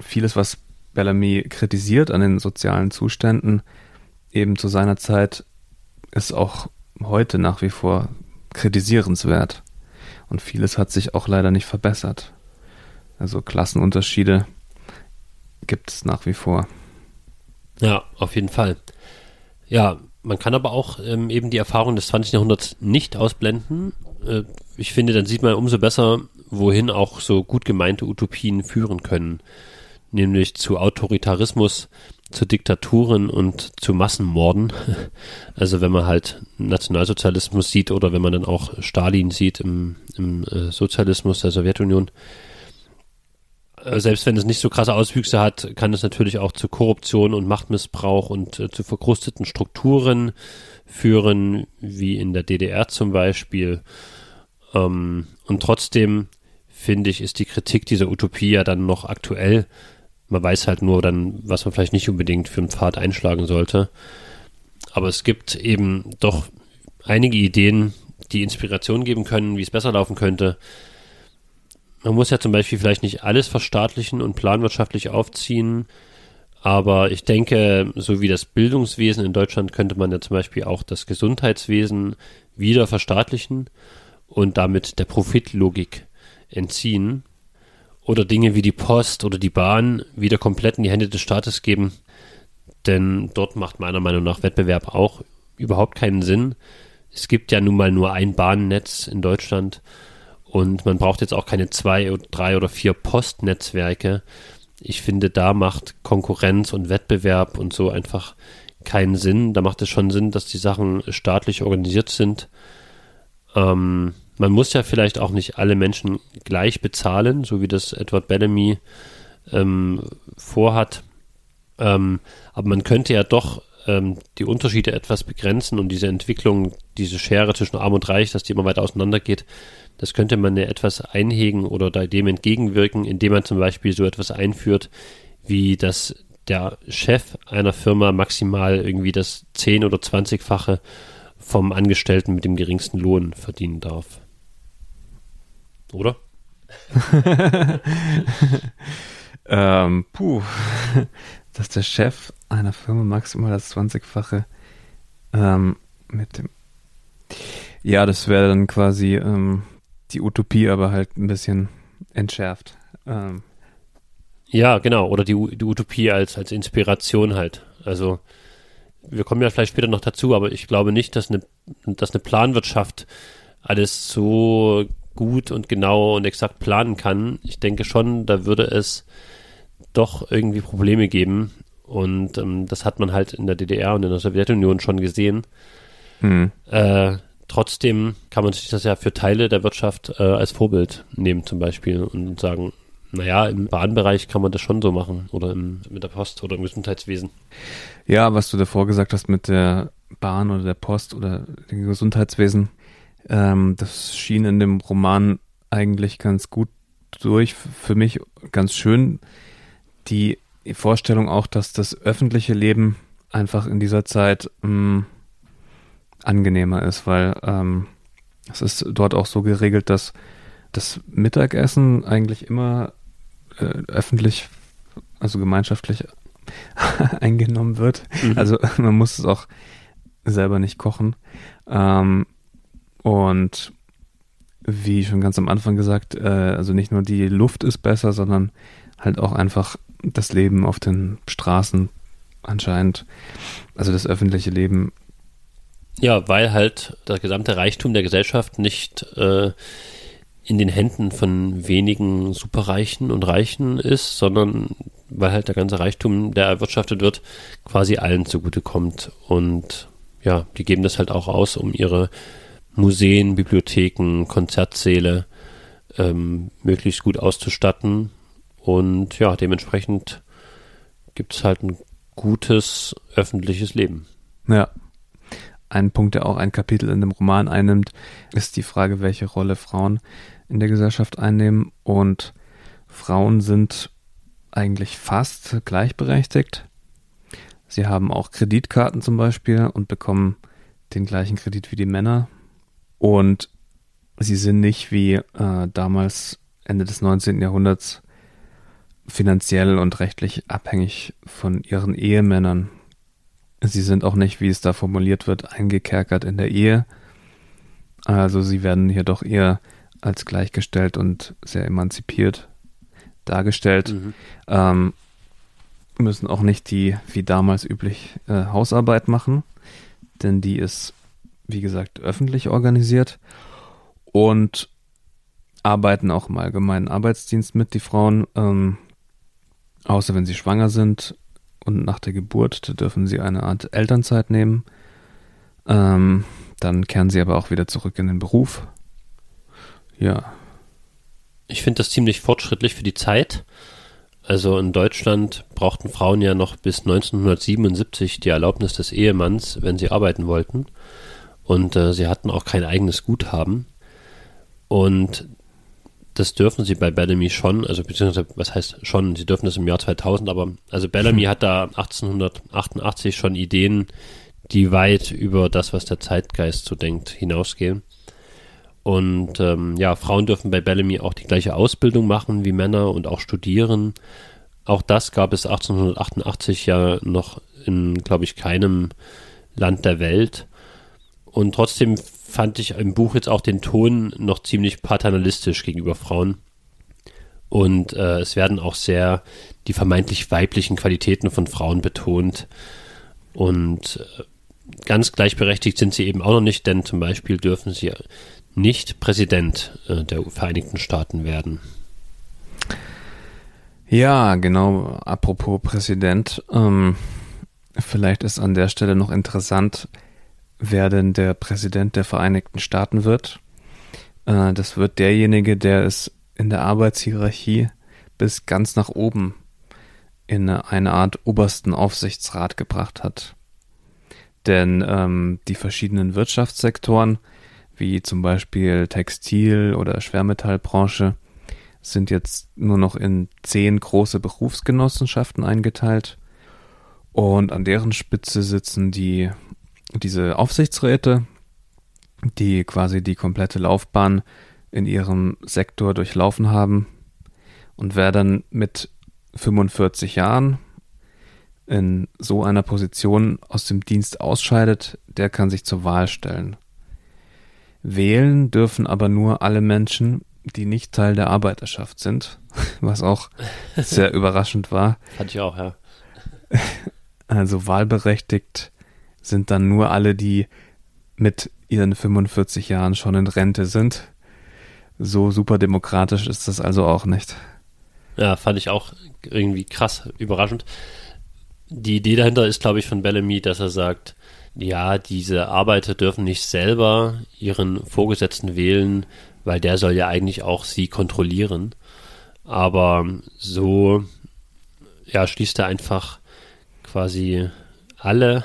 vieles, was Bellamy kritisiert an den sozialen Zuständen, eben zu seiner Zeit ist auch heute nach wie vor kritisierenswert. Und vieles hat sich auch leider nicht verbessert. Also Klassenunterschiede gibt es nach wie vor. Ja, auf jeden Fall. Ja, man kann aber auch ähm, eben die Erfahrung des 20. Jahrhunderts nicht ausblenden. Äh, ich finde, dann sieht man umso besser, wohin auch so gut gemeinte Utopien führen können. Nämlich zu Autoritarismus, zu Diktaturen und zu Massenmorden. Also wenn man halt Nationalsozialismus sieht oder wenn man dann auch Stalin sieht im, im äh, Sozialismus der Sowjetunion. Äh, selbst wenn es nicht so krasse Auswüchse hat, kann es natürlich auch zu Korruption und Machtmissbrauch und äh, zu verkrusteten Strukturen führen, wie in der DDR zum Beispiel. Ähm, und trotzdem finde ich, ist die Kritik dieser Utopie ja dann noch aktuell, man weiß halt nur dann, was man vielleicht nicht unbedingt für einen Pfad einschlagen sollte. Aber es gibt eben doch einige Ideen, die Inspiration geben können, wie es besser laufen könnte. Man muss ja zum Beispiel vielleicht nicht alles verstaatlichen und planwirtschaftlich aufziehen, aber ich denke, so wie das Bildungswesen in Deutschland könnte man ja zum Beispiel auch das Gesundheitswesen wieder verstaatlichen und damit der Profitlogik entziehen oder Dinge wie die Post oder die Bahn wieder komplett in die Hände des Staates geben. Denn dort macht meiner Meinung nach Wettbewerb auch überhaupt keinen Sinn. Es gibt ja nun mal nur ein Bahnnetz in Deutschland und man braucht jetzt auch keine zwei oder drei oder vier Postnetzwerke. Ich finde, da macht Konkurrenz und Wettbewerb und so einfach keinen Sinn. Da macht es schon Sinn, dass die Sachen staatlich organisiert sind. Ähm, man muss ja vielleicht auch nicht alle Menschen gleich bezahlen, so wie das Edward Bellamy ähm, vorhat. Ähm, aber man könnte ja doch ähm, die Unterschiede etwas begrenzen und diese Entwicklung, diese Schere zwischen Arm und Reich, dass die immer weiter auseinandergeht, das könnte man ja etwas einhegen oder dem entgegenwirken, indem man zum Beispiel so etwas einführt, wie dass der Chef einer Firma maximal irgendwie das 10- oder 20-fache vom Angestellten mit dem geringsten Lohn verdienen darf oder? ähm, puh, dass der Chef einer Firma maximal das 20-fache ähm, mit dem. Ja, das wäre dann quasi ähm, die Utopie, aber halt ein bisschen entschärft. Ähm. Ja, genau. Oder die, die Utopie als, als Inspiration halt. Also, wir kommen ja vielleicht später noch dazu, aber ich glaube nicht, dass eine, dass eine Planwirtschaft alles so gut und genau und exakt planen kann. Ich denke schon, da würde es doch irgendwie Probleme geben. Und ähm, das hat man halt in der DDR und in der Sowjetunion schon gesehen. Mhm. Äh, trotzdem kann man sich das ja für Teile der Wirtschaft äh, als Vorbild nehmen zum Beispiel und sagen, naja, im Bahnbereich kann man das schon so machen oder im, mit der Post oder im Gesundheitswesen. Ja, was du davor gesagt hast mit der Bahn oder der Post oder dem Gesundheitswesen, ähm, das schien in dem Roman eigentlich ganz gut durch, für mich ganz schön. Die Vorstellung auch, dass das öffentliche Leben einfach in dieser Zeit mh, mm, angenehmer ist, weil ähm, es ist dort auch so geregelt, dass das Mittagessen eigentlich immer äh, öffentlich, also gemeinschaftlich eingenommen wird. Mhm. Also man muss es auch selber nicht kochen. Ähm, und wie schon ganz am Anfang gesagt, äh, also nicht nur die Luft ist besser, sondern halt auch einfach das Leben auf den Straßen anscheinend, also das öffentliche Leben. Ja, weil halt der gesamte Reichtum der Gesellschaft nicht äh, in den Händen von wenigen Superreichen und Reichen ist, sondern weil halt der ganze Reichtum, der erwirtschaftet wird, quasi allen zugutekommt. Und ja, die geben das halt auch aus, um ihre Museen, Bibliotheken, Konzertsäle ähm, möglichst gut auszustatten. Und ja, dementsprechend gibt es halt ein gutes öffentliches Leben. Ja. Ein Punkt, der auch ein Kapitel in dem Roman einnimmt, ist die Frage, welche Rolle Frauen in der Gesellschaft einnehmen. Und Frauen sind eigentlich fast gleichberechtigt. Sie haben auch Kreditkarten zum Beispiel und bekommen den gleichen Kredit wie die Männer. Und sie sind nicht wie äh, damals Ende des 19. Jahrhunderts finanziell und rechtlich abhängig von ihren Ehemännern. Sie sind auch nicht, wie es da formuliert wird, eingekerkert in der Ehe. Also sie werden hier doch eher als gleichgestellt und sehr emanzipiert dargestellt. Mhm. Ähm, müssen auch nicht die, wie damals üblich, äh, Hausarbeit machen, denn die ist, wie gesagt, öffentlich organisiert und arbeiten auch im allgemeinen Arbeitsdienst mit, die Frauen, ähm, außer wenn sie schwanger sind und nach der Geburt, dürfen sie eine Art Elternzeit nehmen. Ähm, dann kehren sie aber auch wieder zurück in den Beruf. Ja. Ich finde das ziemlich fortschrittlich für die Zeit. Also in Deutschland brauchten Frauen ja noch bis 1977 die Erlaubnis des Ehemanns, wenn sie arbeiten wollten. Und äh, sie hatten auch kein eigenes Guthaben. Und das dürfen sie bei Bellamy schon, also beziehungsweise, was heißt schon, sie dürfen das im Jahr 2000, aber also Bellamy hm. hat da 1888 schon Ideen, die weit über das, was der Zeitgeist so denkt, hinausgehen. Und ähm, ja, Frauen dürfen bei Bellamy auch die gleiche Ausbildung machen wie Männer und auch studieren. Auch das gab es 1888 ja noch in, glaube ich, keinem Land der Welt. Und trotzdem fand ich im Buch jetzt auch den Ton noch ziemlich paternalistisch gegenüber Frauen. Und äh, es werden auch sehr die vermeintlich weiblichen Qualitäten von Frauen betont. Und äh, ganz gleichberechtigt sind sie eben auch noch nicht, denn zum Beispiel dürfen sie nicht Präsident äh, der Vereinigten Staaten werden. Ja, genau. Apropos Präsident, ähm, vielleicht ist an der Stelle noch interessant, wer denn der Präsident der Vereinigten Staaten wird. Äh, das wird derjenige, der es in der Arbeitshierarchie bis ganz nach oben in eine Art obersten Aufsichtsrat gebracht hat. Denn ähm, die verschiedenen Wirtschaftssektoren wie zum Beispiel Textil- oder Schwermetallbranche, sind jetzt nur noch in zehn große Berufsgenossenschaften eingeteilt. Und an deren Spitze sitzen die, diese Aufsichtsräte, die quasi die komplette Laufbahn in ihrem Sektor durchlaufen haben. Und wer dann mit 45 Jahren in so einer Position aus dem Dienst ausscheidet, der kann sich zur Wahl stellen. Wählen dürfen aber nur alle Menschen, die nicht Teil der Arbeiterschaft sind, was auch sehr überraschend war. Fand ich auch, ja. Also wahlberechtigt sind dann nur alle, die mit ihren 45 Jahren schon in Rente sind. So super demokratisch ist das also auch nicht. Ja, fand ich auch irgendwie krass überraschend. Die Idee dahinter ist, glaube ich, von Bellamy, dass er sagt, ja, diese Arbeiter dürfen nicht selber ihren Vorgesetzten wählen, weil der soll ja eigentlich auch sie kontrollieren. Aber so, ja, schließt er einfach quasi alle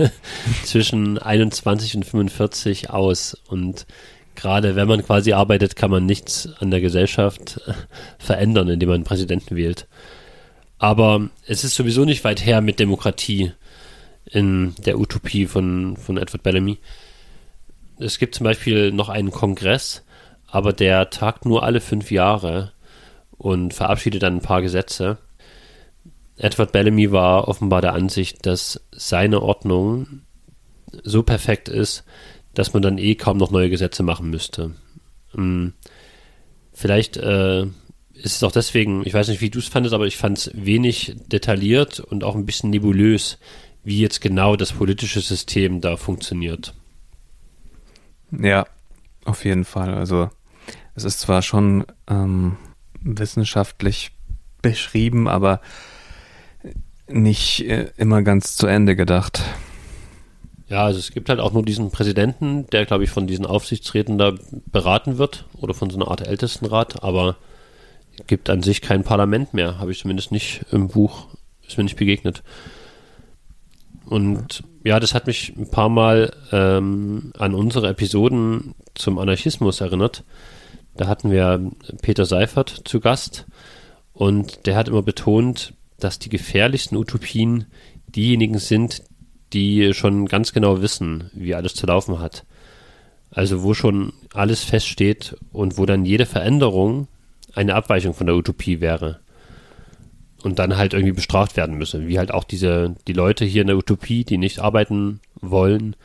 zwischen 21 und 45 aus. Und gerade wenn man quasi arbeitet, kann man nichts an der Gesellschaft verändern, indem man einen Präsidenten wählt. Aber es ist sowieso nicht weit her mit Demokratie in der Utopie von, von Edward Bellamy. Es gibt zum Beispiel noch einen Kongress, aber der tagt nur alle fünf Jahre und verabschiedet dann ein paar Gesetze. Edward Bellamy war offenbar der Ansicht, dass seine Ordnung so perfekt ist, dass man dann eh kaum noch neue Gesetze machen müsste. Hm. Vielleicht äh, ist es auch deswegen, ich weiß nicht, wie du es fandest, aber ich fand es wenig detailliert und auch ein bisschen nebulös, wie jetzt genau das politische System da funktioniert. Ja, auf jeden Fall. Also es ist zwar schon ähm, wissenschaftlich beschrieben, aber nicht äh, immer ganz zu Ende gedacht. Ja, also es gibt halt auch nur diesen Präsidenten, der, glaube ich, von diesen Aufsichtsräten da beraten wird oder von so einer Art Ältestenrat, aber gibt an sich kein Parlament mehr, habe ich zumindest nicht im Buch, ist mir nicht begegnet. Und ja, das hat mich ein paar Mal ähm, an unsere Episoden zum Anarchismus erinnert. Da hatten wir Peter Seifert zu Gast und der hat immer betont, dass die gefährlichsten Utopien diejenigen sind, die schon ganz genau wissen, wie alles zu laufen hat. Also wo schon alles feststeht und wo dann jede Veränderung eine Abweichung von der Utopie wäre. Und dann halt irgendwie bestraft werden müsse. Wie halt auch diese, die Leute hier in der Utopie, die nicht arbeiten wollen,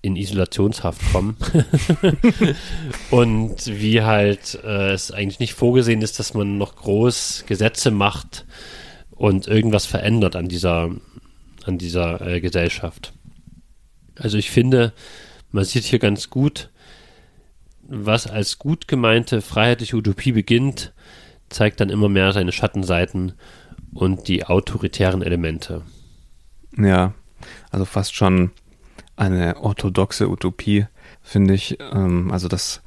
in Isolationshaft kommen. und wie halt äh, es eigentlich nicht vorgesehen ist, dass man noch groß Gesetze macht und irgendwas verändert an dieser, an dieser äh, Gesellschaft. Also ich finde, man sieht hier ganz gut, was als gut gemeinte freiheitliche Utopie beginnt, zeigt dann immer mehr seine Schattenseiten und die autoritären Elemente. Ja, also fast schon eine orthodoxe Utopie, finde ich. Ähm, also das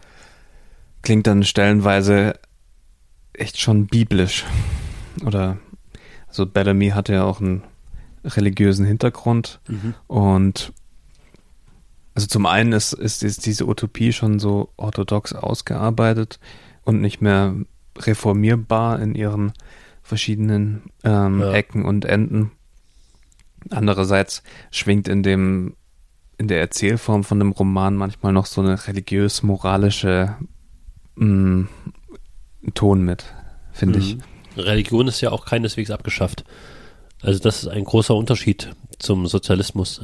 klingt dann stellenweise echt schon biblisch. Oder also Bellamy hatte ja auch einen religiösen Hintergrund mhm. und also zum einen ist, ist, ist diese Utopie schon so orthodox ausgearbeitet und nicht mehr reformierbar in ihren verschiedenen ähm, ja. Ecken und Enden. Andererseits schwingt in dem in der Erzählform von dem Roman manchmal noch so eine religiös-moralische mm, Ton mit, finde mhm. ich. Religion ist ja auch keineswegs abgeschafft. Also das ist ein großer Unterschied zum Sozialismus.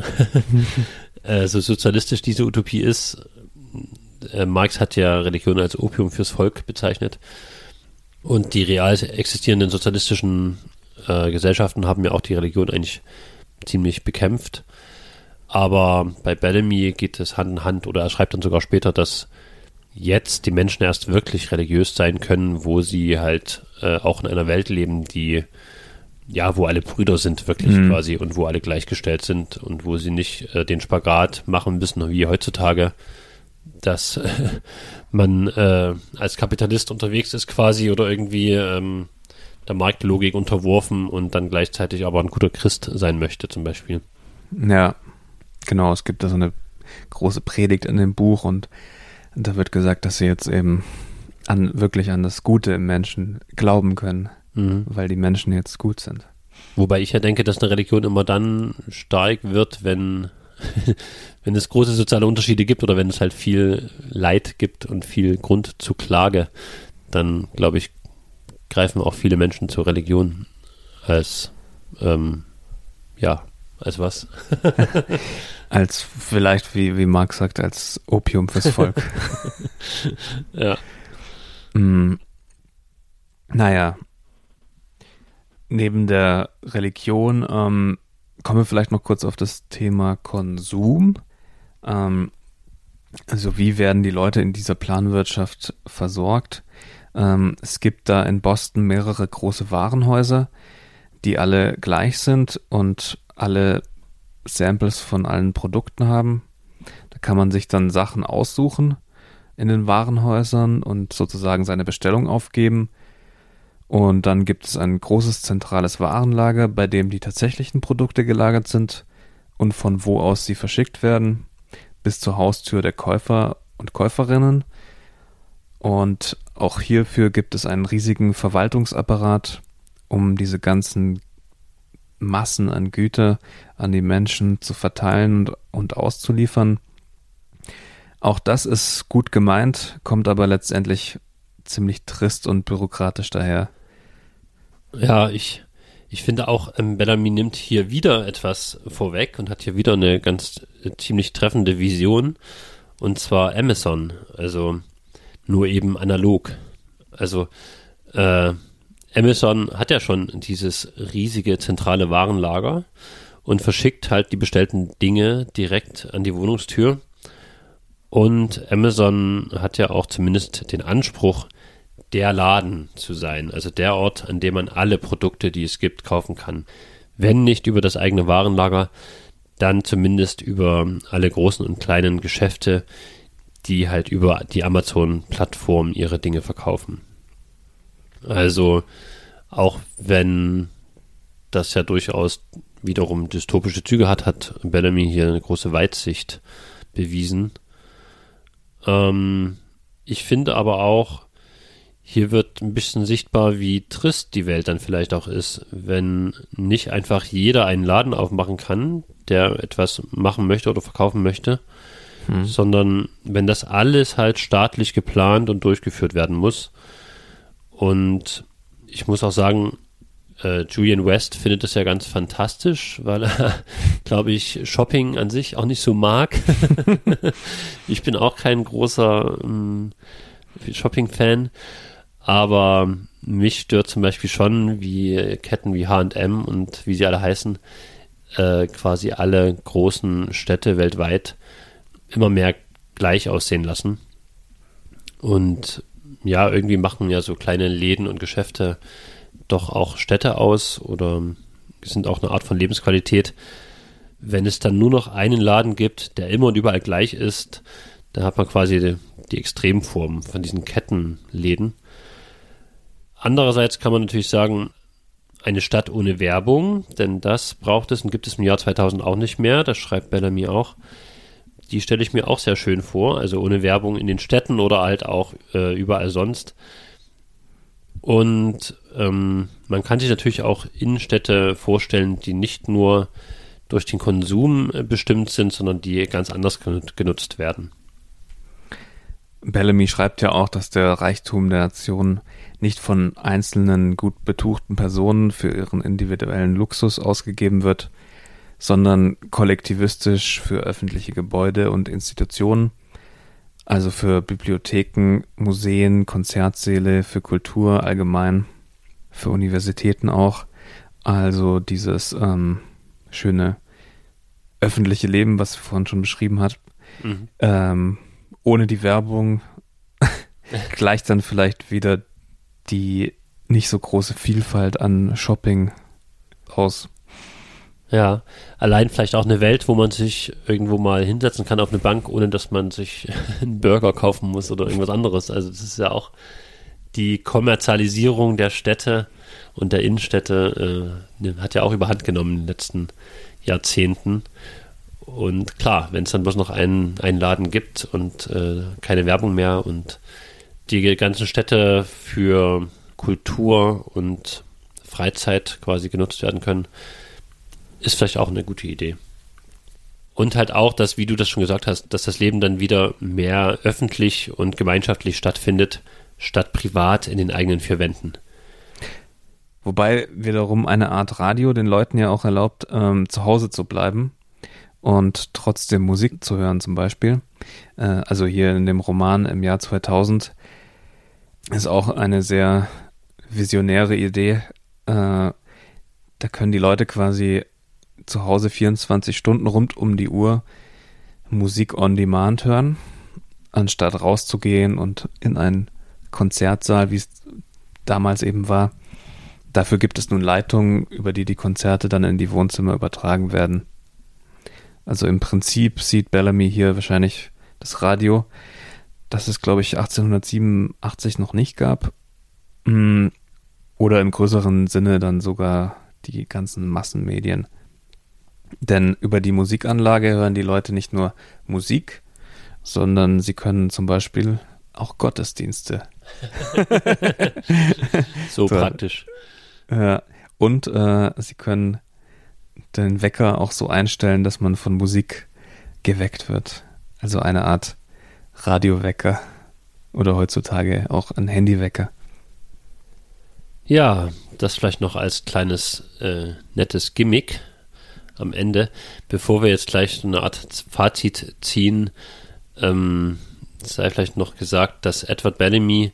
also sozialistisch diese Utopie ist, äh, Marx hat ja Religion als Opium fürs Volk bezeichnet. Und die real existierenden sozialistischen äh, Gesellschaften haben ja auch die Religion eigentlich ziemlich bekämpft. Aber bei Bellamy geht es Hand in Hand oder er schreibt dann sogar später, dass jetzt die Menschen erst wirklich religiös sein können, wo sie halt äh, auch in einer Welt leben, die ja, wo alle Brüder sind wirklich mhm. quasi und wo alle gleichgestellt sind und wo sie nicht äh, den Spagat machen müssen wie heutzutage, dass äh, man als Kapitalist unterwegs ist quasi oder irgendwie ähm, der Marktlogik unterworfen und dann gleichzeitig aber ein guter Christ sein möchte zum Beispiel. Ja, Genau, es gibt da so eine große Predigt in dem Buch und da wird gesagt, dass sie jetzt eben an wirklich an das Gute im Menschen glauben können, mhm. weil die Menschen jetzt gut sind. Wobei ich ja denke, dass eine Religion immer dann stark wird, wenn, wenn es große soziale Unterschiede gibt oder wenn es halt viel Leid gibt und viel Grund zur Klage, dann glaube ich, greifen auch viele Menschen zur Religion als ähm, ja, als was? als vielleicht, wie, wie Marx sagt, als Opium fürs Volk. ja. Mm, naja. Neben der Religion ähm, kommen wir vielleicht noch kurz auf das Thema Konsum. Ähm, also wie werden die Leute in dieser Planwirtschaft versorgt? Ähm, es gibt da in Boston mehrere große Warenhäuser, die alle gleich sind und alle Samples von allen Produkten haben. Da kann man sich dann Sachen aussuchen in den Warenhäusern und sozusagen seine Bestellung aufgeben. Und dann gibt es ein großes zentrales Warenlager, bei dem die tatsächlichen Produkte gelagert sind und von wo aus sie verschickt werden, bis zur Haustür der Käufer und Käuferinnen. Und auch hierfür gibt es einen riesigen Verwaltungsapparat, um diese ganzen Massen an Güter an die Menschen zu verteilen und, auszuliefern. Auch das ist gut gemeint, kommt aber letztendlich ziemlich trist und bürokratisch daher. Ja, ich, ich finde auch, ähm, Bellamy nimmt hier wieder etwas vorweg und hat hier wieder eine ganz äh, ziemlich treffende Vision. Und zwar Amazon, also nur eben analog. Also äh, Amazon hat ja schon dieses riesige zentrale Warenlager und verschickt halt die bestellten Dinge direkt an die Wohnungstür. Und Amazon hat ja auch zumindest den Anspruch, der Laden zu sein, also der Ort, an dem man alle Produkte, die es gibt, kaufen kann. Wenn nicht über das eigene Warenlager, dann zumindest über alle großen und kleinen Geschäfte, die halt über die Amazon-Plattform ihre Dinge verkaufen. Also auch wenn das ja durchaus wiederum dystopische Züge hat, hat Bellamy hier eine große Weitsicht bewiesen. Ähm, ich finde aber auch, hier wird ein bisschen sichtbar, wie trist die Welt dann vielleicht auch ist, wenn nicht einfach jeder einen Laden aufmachen kann, der etwas machen möchte oder verkaufen möchte, hm. sondern wenn das alles halt staatlich geplant und durchgeführt werden muss. Und ich muss auch sagen, äh, Julian West findet das ja ganz fantastisch, weil er, glaube ich, Shopping an sich auch nicht so mag. ich bin auch kein großer ähm, Shopping-Fan, aber mich stört zum Beispiel schon, wie Ketten wie H&M und wie sie alle heißen, äh, quasi alle großen Städte weltweit immer mehr gleich aussehen lassen. Und ja, irgendwie machen ja so kleine Läden und Geschäfte doch auch Städte aus oder sind auch eine Art von Lebensqualität. Wenn es dann nur noch einen Laden gibt, der immer und überall gleich ist, da hat man quasi die, die Extremform von diesen Kettenläden. Andererseits kann man natürlich sagen, eine Stadt ohne Werbung, denn das braucht es und gibt es im Jahr 2000 auch nicht mehr, das schreibt Bellamy auch. Die stelle ich mir auch sehr schön vor, also ohne Werbung in den Städten oder halt auch äh, überall sonst. Und ähm, man kann sich natürlich auch Innenstädte vorstellen, die nicht nur durch den Konsum äh, bestimmt sind, sondern die ganz anders genutzt werden. Bellamy schreibt ja auch, dass der Reichtum der Nation nicht von einzelnen gut betuchten Personen für ihren individuellen Luxus ausgegeben wird, sondern kollektivistisch für öffentliche Gebäude und Institutionen also für Bibliotheken, Museen, Konzertsäle, für Kultur allgemein, für Universitäten auch. Also dieses ähm, schöne öffentliche Leben, was vorhin schon beschrieben hat. Mhm. Ähm, ohne die Werbung gleicht dann vielleicht wieder die nicht so große Vielfalt an Shopping aus. Ja, allein vielleicht auch eine Welt, wo man sich irgendwo mal hinsetzen kann auf eine Bank, ohne dass man sich einen Burger kaufen muss oder irgendwas anderes. Also das ist ja auch die Kommerzialisierung der Städte und der Innenstädte äh, hat ja auch überhand genommen in den letzten Jahrzehnten. Und klar, wenn es dann bloß noch einen, einen Laden gibt und äh, keine Werbung mehr und die ganzen Städte für Kultur und Freizeit quasi genutzt werden können, ist vielleicht auch eine gute Idee. Und halt auch, dass, wie du das schon gesagt hast, dass das Leben dann wieder mehr öffentlich und gemeinschaftlich stattfindet, statt privat in den eigenen vier Wänden. Wobei wiederum eine Art Radio den Leuten ja auch erlaubt, ähm, zu Hause zu bleiben und trotzdem Musik zu hören zum Beispiel. Äh, also hier in dem Roman im Jahr 2000 ist auch eine sehr visionäre Idee. Äh, da können die Leute quasi zu Hause 24 Stunden rund um die Uhr Musik on Demand hören, anstatt rauszugehen und in einen Konzertsaal, wie es damals eben war. Dafür gibt es nun Leitungen, über die die Konzerte dann in die Wohnzimmer übertragen werden. Also im Prinzip sieht Bellamy hier wahrscheinlich das Radio, das es, glaube ich, 1887 noch nicht gab. Mm, oder im größeren Sinne dann sogar die ganzen Massenmedien. Denn über die Musikanlage hören die Leute nicht nur Musik, sondern sie können zum Beispiel auch Gottesdienste. so, so, praktisch. Und äh, sie können den Wecker auch so einstellen, dass man von Musik geweckt wird. Also eine Art Radiowecker oder heutzutage auch ein Handywecker. Ja, das vielleicht noch als kleines äh, nettes Gimmick am Ende. Bevor wir jetzt gleich so eine Art Fazit ziehen, ähm, sei vielleicht noch gesagt, dass Edward Bellamy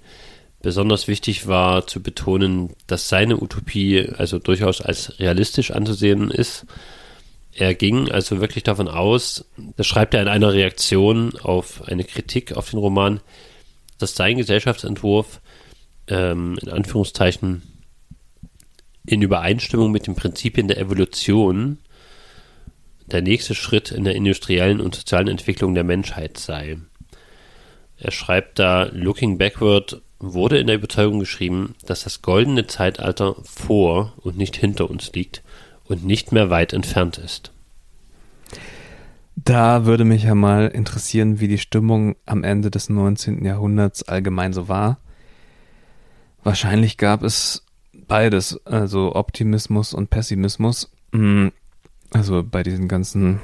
besonders wichtig war zu betonen, dass seine Utopie also durchaus als realistisch anzusehen ist. Er ging also wirklich davon aus, das schreibt er in einer Reaktion auf eine Kritik auf den Roman, dass sein Gesellschaftsentwurf ähm, in Anführungszeichen in Übereinstimmung mit den Prinzipien der Evolution der nächste Schritt in der industriellen und sozialen Entwicklung der Menschheit sei. Er schreibt da, Looking Backward wurde in der Überzeugung geschrieben, dass das goldene Zeitalter vor und nicht hinter uns liegt und nicht mehr weit entfernt ist. Da würde mich ja mal interessieren, wie die Stimmung am Ende des 19. Jahrhunderts allgemein so war. Wahrscheinlich gab es beides, also Optimismus und Pessimismus. Also bei diesen ganzen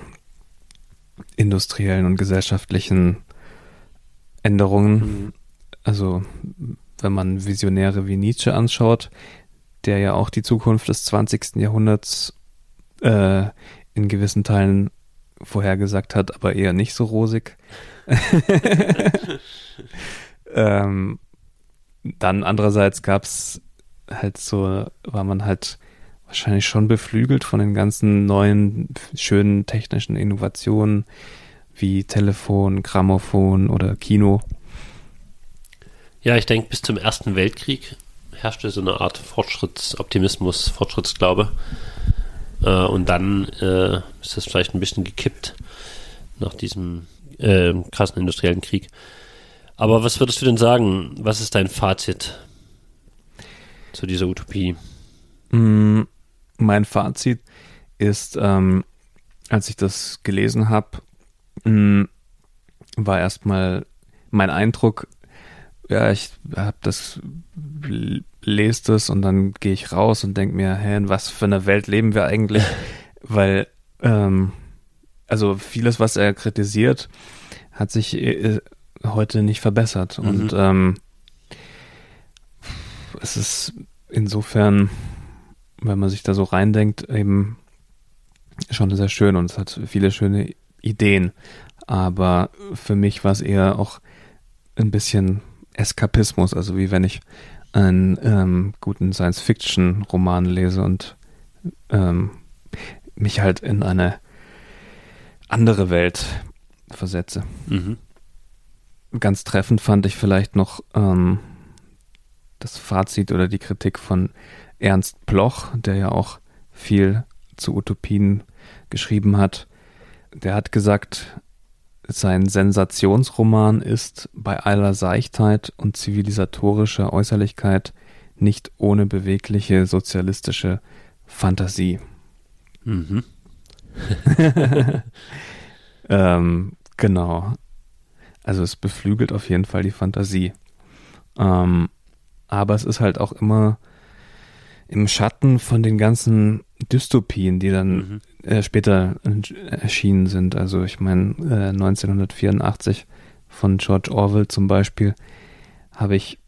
industriellen und gesellschaftlichen Änderungen. Mhm. Also wenn man Visionäre wie Nietzsche anschaut, der ja auch die Zukunft des 20. Jahrhunderts äh, in gewissen Teilen vorhergesagt hat, aber eher nicht so rosig. ähm, dann andererseits gab es halt so, war man halt wahrscheinlich schon beflügelt von den ganzen neuen, schönen technischen Innovationen wie Telefon, Grammophon oder Kino. Ja, ich denke, bis zum Ersten Weltkrieg herrschte so eine Art Fortschrittsoptimismus, Fortschrittsglaube. Äh, und dann äh, ist das vielleicht ein bisschen gekippt nach diesem äh, krassen industriellen Krieg. Aber was würdest du denn sagen? Was ist dein Fazit zu dieser Utopie? Mm, Mein Fazit ist, ähm, als ich das gelesen habe, war erstmal mein Eindruck, ja, ich habe das, lese das und dann gehe ich raus und denke mir, hä, in was für einer Welt leben wir eigentlich? Weil, ähm, also vieles, was er kritisiert, hat sich äh, heute nicht verbessert. Mhm. Und ähm, es ist insofern, wenn man sich da so reindenkt, eben schon sehr schön und es hat viele schöne Ideen. Aber für mich war es eher auch ein bisschen Eskapismus, also wie wenn ich einen ähm, guten Science-Fiction-Roman lese und ähm, mich halt in eine andere Welt versetze. Mhm. Ganz treffend fand ich vielleicht noch ähm, das Fazit oder die Kritik von Ernst Bloch, der ja auch viel zu Utopien geschrieben hat. Der hat gesagt, sein Sensationsroman ist bei aller Seichtheit und zivilisatorischer Äußerlichkeit nicht ohne bewegliche sozialistische Fantasie. Mhm. Ähm, genau. Also es beflügelt auf jeden Fall die Fantasie. Ähm, aber es ist halt auch immer im Schatten von den ganzen Dystopien, die dann Mhm. äh, später erschienen sind. Also ich meine, äh, 1984 von George Orwell zum Beispiel habe ich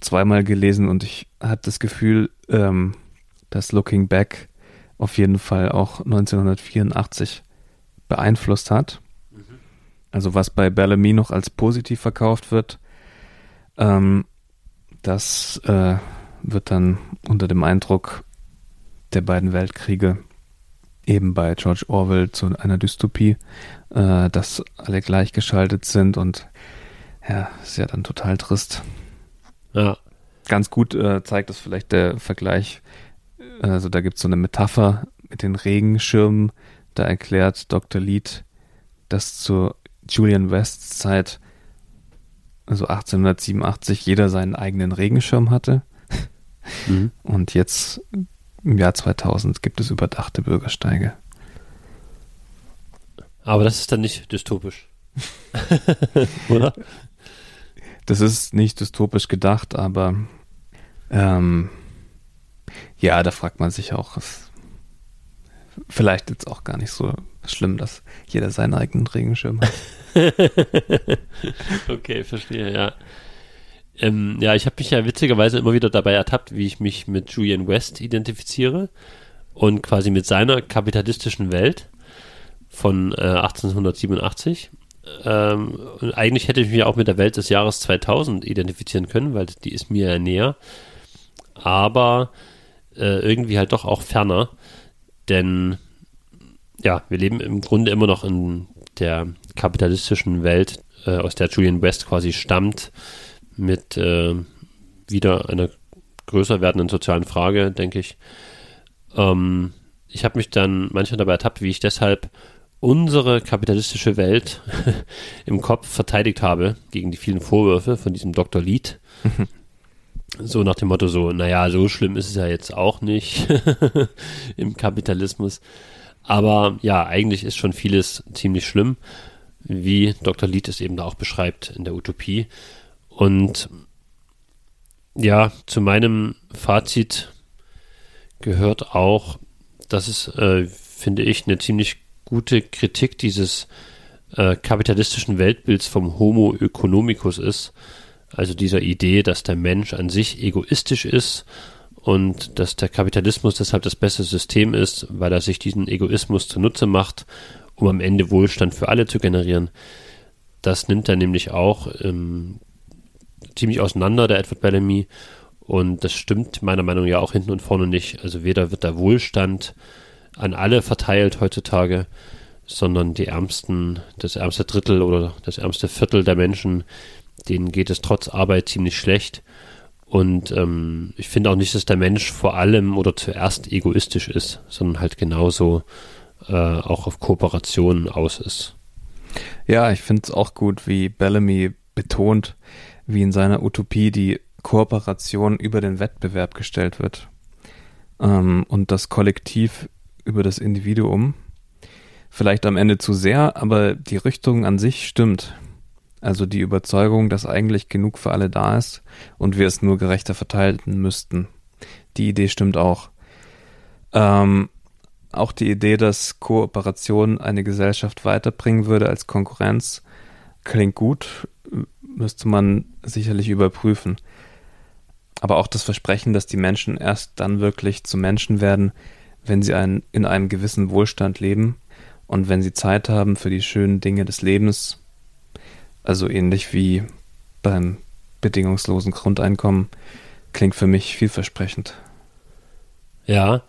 zweimal gelesen und ich habe das Gefühl, ähm, dass Looking Back auf jeden Fall auch 1984 beeinflusst hat. Also was bei Bellamy noch als positiv verkauft wird, ähm, das äh, wird dann unter dem Eindruck der beiden Weltkriege eben bei George Orwell zu einer Dystopie, äh, dass alle gleichgeschaltet sind und ja, ist ja dann total trist. Ja. Ganz gut äh, zeigt das vielleicht der Vergleich. Also da gibt es so eine Metapher mit den Regenschirmen. Da erklärt Dr. Lead, dass zur Julian Wests Zeit, also 1887, jeder seinen eigenen Regenschirm hatte. Mhm. Und jetzt im Jahr 2000 gibt es überdachte Bürgersteige. Aber das ist dann nicht dystopisch. Oder? Das ist nicht dystopisch gedacht, aber ähm, ja, da fragt man sich auch, es, vielleicht jetzt auch gar nicht so schlimm, dass jeder seinen eigenen Regenschirm hat. okay, verstehe, ja. Ähm, ja, ich habe mich ja witzigerweise immer wieder dabei ertappt, wie ich mich mit Julian West identifiziere und quasi mit seiner kapitalistischen Welt von äh, 1887. Ähm, und eigentlich hätte ich mich auch mit der Welt des Jahres 2000 identifizieren können, weil die ist mir ja näher. Aber äh, irgendwie halt doch auch ferner, denn ja, wir leben im Grunde immer noch in der kapitalistischen Welt, äh, aus der Julian West quasi stammt, mit äh, wieder einer größer werdenden sozialen Frage, denke ich. Ähm, ich habe mich dann manchmal dabei ertappt, wie ich deshalb unsere kapitalistische Welt im Kopf verteidigt habe gegen die vielen Vorwürfe von diesem Dr. Lied. so nach dem Motto so, naja, so schlimm ist es ja jetzt auch nicht im Kapitalismus. Aber ja, eigentlich ist schon vieles ziemlich schlimm, wie Dr. Lied es eben da auch beschreibt in der Utopie. Und ja, zu meinem Fazit gehört auch, dass es äh, finde ich, eine ziemlich gute Kritik dieses äh, kapitalistischen Weltbilds vom Homo economicus ist. Also dieser Idee, dass der Mensch an sich egoistisch ist und dass der Kapitalismus deshalb das beste System ist, weil er sich diesen Egoismus zunutze macht, um am Ende Wohlstand für alle zu generieren. Das nimmt er nämlich auch ähm, ziemlich auseinander, der Edward Bellamy. Und das stimmt meiner Meinung nach ja auch hinten und vorne nicht. Also weder wird der Wohlstand an alle verteilt heutzutage, sondern die ärmsten, das ärmste Drittel oder das ärmste Viertel der Menschen, denen geht es trotz Arbeit ziemlich schlecht. Und ähm, ich finde auch nicht, dass der Mensch vor allem oder zuerst egoistisch ist, sondern halt genauso äh, auch auf Kooperation aus ist. Ja, ich finde es auch gut, wie Bellamy betont, wie in seiner Utopie die Kooperation über den Wettbewerb gestellt wird ähm, und das Kollektiv über das Individuum. Vielleicht am Ende zu sehr, aber die Richtung an sich stimmt. Also die Überzeugung, dass eigentlich genug für alle da ist und wir es nur gerechter verteilen müssten. Die Idee stimmt auch. Ähm, auch die Idee, dass Kooperation eine Gesellschaft weiterbringen würde als Konkurrenz, klingt gut, müsste man sicherlich überprüfen. Aber auch das Versprechen, dass die Menschen erst dann wirklich zu Menschen werden, wenn sie ein, in einem gewissen Wohlstand leben und wenn sie Zeit haben für die schönen Dinge des Lebens, also ähnlich wie beim bedingungslosen Grundeinkommen, klingt für mich vielversprechend. Ja,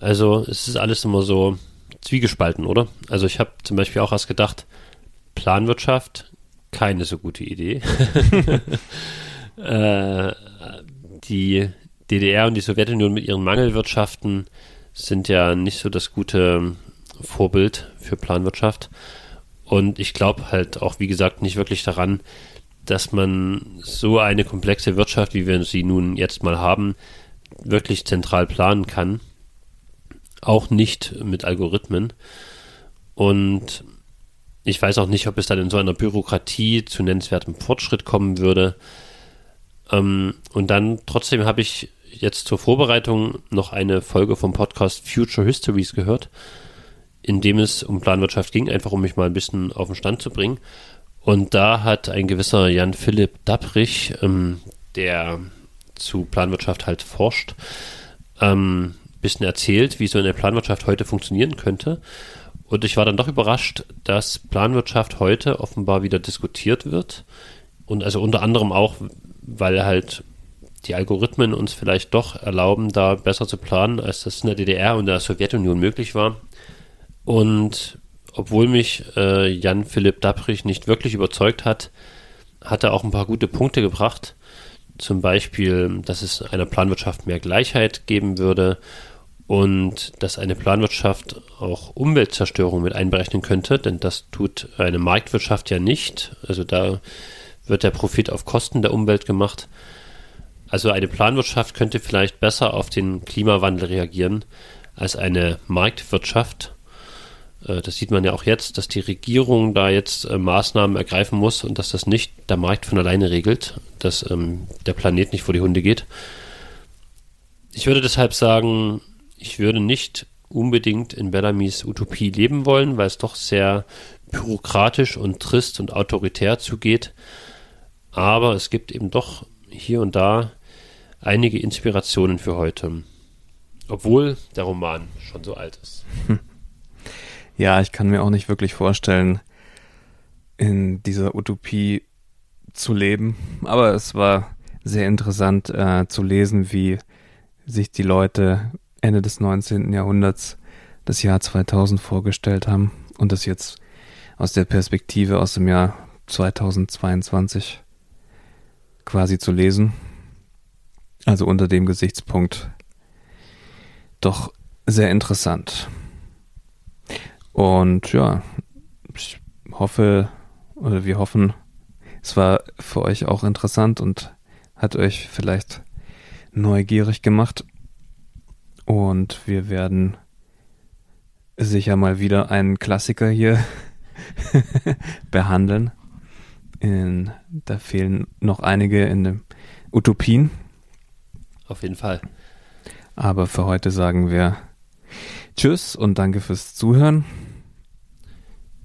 also es ist alles immer so zwiegespalten, oder? Also ich habe zum Beispiel auch erst gedacht, Planwirtschaft, keine so gute Idee. äh, die DDR und die Sowjetunion mit ihren Mangelwirtschaften sind ja nicht so das gute Vorbild für Planwirtschaft. Und ich glaube halt auch, wie gesagt, nicht wirklich daran, dass man so eine komplexe Wirtschaft, wie wir sie nun jetzt mal haben, wirklich zentral planen kann. Auch nicht mit Algorithmen. Und ich weiß auch nicht, ob es dann in so einer Bürokratie zu nennenswertem Fortschritt kommen würde. Ähm, und dann trotzdem habe ich jetzt zur Vorbereitung noch eine Folge vom Podcast Future Histories gehört in dem es um Planwirtschaft ging, einfach um mich mal ein bisschen auf den Stand zu bringen. Und da hat ein gewisser Jan Philipp Dabrich, ähm, der zu Planwirtschaft halt forscht, ähm, bisschen erzählt, wie so eine Planwirtschaft heute funktionieren könnte. Und ich war dann doch überrascht, dass Planwirtschaft heute offenbar wieder diskutiert wird. Und also unter anderem auch, weil halt die Algorithmen uns vielleicht doch erlauben, da besser zu planen, als das in der DDR und der Sowjetunion möglich war. Und obwohl mich äh, Jan Philipp Dabrich nicht wirklich überzeugt hat, hat er auch ein paar gute Punkte gebracht. Zum Beispiel, dass es einer Planwirtschaft mehr Gleichheit geben würde und dass eine Planwirtschaft auch Umweltzerstörung mit einberechnen könnte, denn das tut eine Marktwirtschaft ja nicht. Also da wird der Profit auf Kosten der Umwelt gemacht. Also eine Planwirtschaft könnte vielleicht besser auf den Klimawandel reagieren als eine Marktwirtschaft. Äh, das sieht man ja auch jetzt, dass die Regierung da jetzt äh, Maßnahmen ergreifen muss und dass das nicht der Markt von alleine regelt, dass ähm, der Planet nicht vor die Hunde geht. Ich würde deshalb sagen, ich würde nicht unbedingt in Bellamys Utopie leben wollen, weil es doch sehr bürokratisch und trist und autoritär zugeht. Aber es gibt eben doch hier und da einige Inspirationen für heute. Obwohl der Roman schon so alt ist. Ja, ich kann mir auch nicht wirklich vorstellen, in dieser Utopie zu leben. Aber es war sehr interessant äh, zu lesen, wie sich die Leute Ende des 19. Jahrhunderts das Jahr 2000 vorgestellt haben und das jetzt aus der Perspektive aus dem Jahr 2022 quasi zu lesen. Also unter dem Gesichtspunkt doch sehr interessant. Und ja, ich hoffe, oder wir hoffen, es war für euch auch interessant und hat euch vielleicht neugierig gemacht. Und wir werden sicher mal wieder einen Klassiker hier behandeln. In, da fehlen noch einige in den Utopien. Auf jeden Fall. Aber für heute sagen wir Tschüss und danke fürs Zuhören.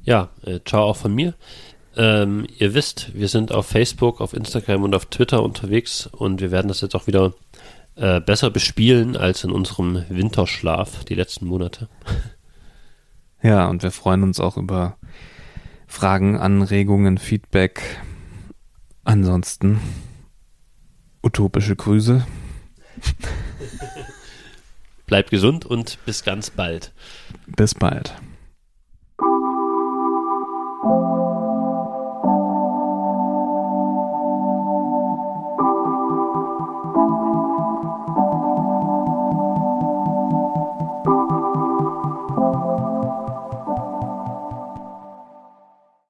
Ja, äh, ciao auch von mir. Ähm, ihr wisst, wir sind auf Facebook, auf Instagram und auf Twitter unterwegs und wir werden das jetzt auch wieder äh, besser bespielen als in unserem Winterschlaf die letzten Monate. Ja, und wir freuen uns auch über Fragen, Anregungen, Feedback. Ansonsten utopische Grüße. Bleibt gesund und bis ganz bald. Bis bald.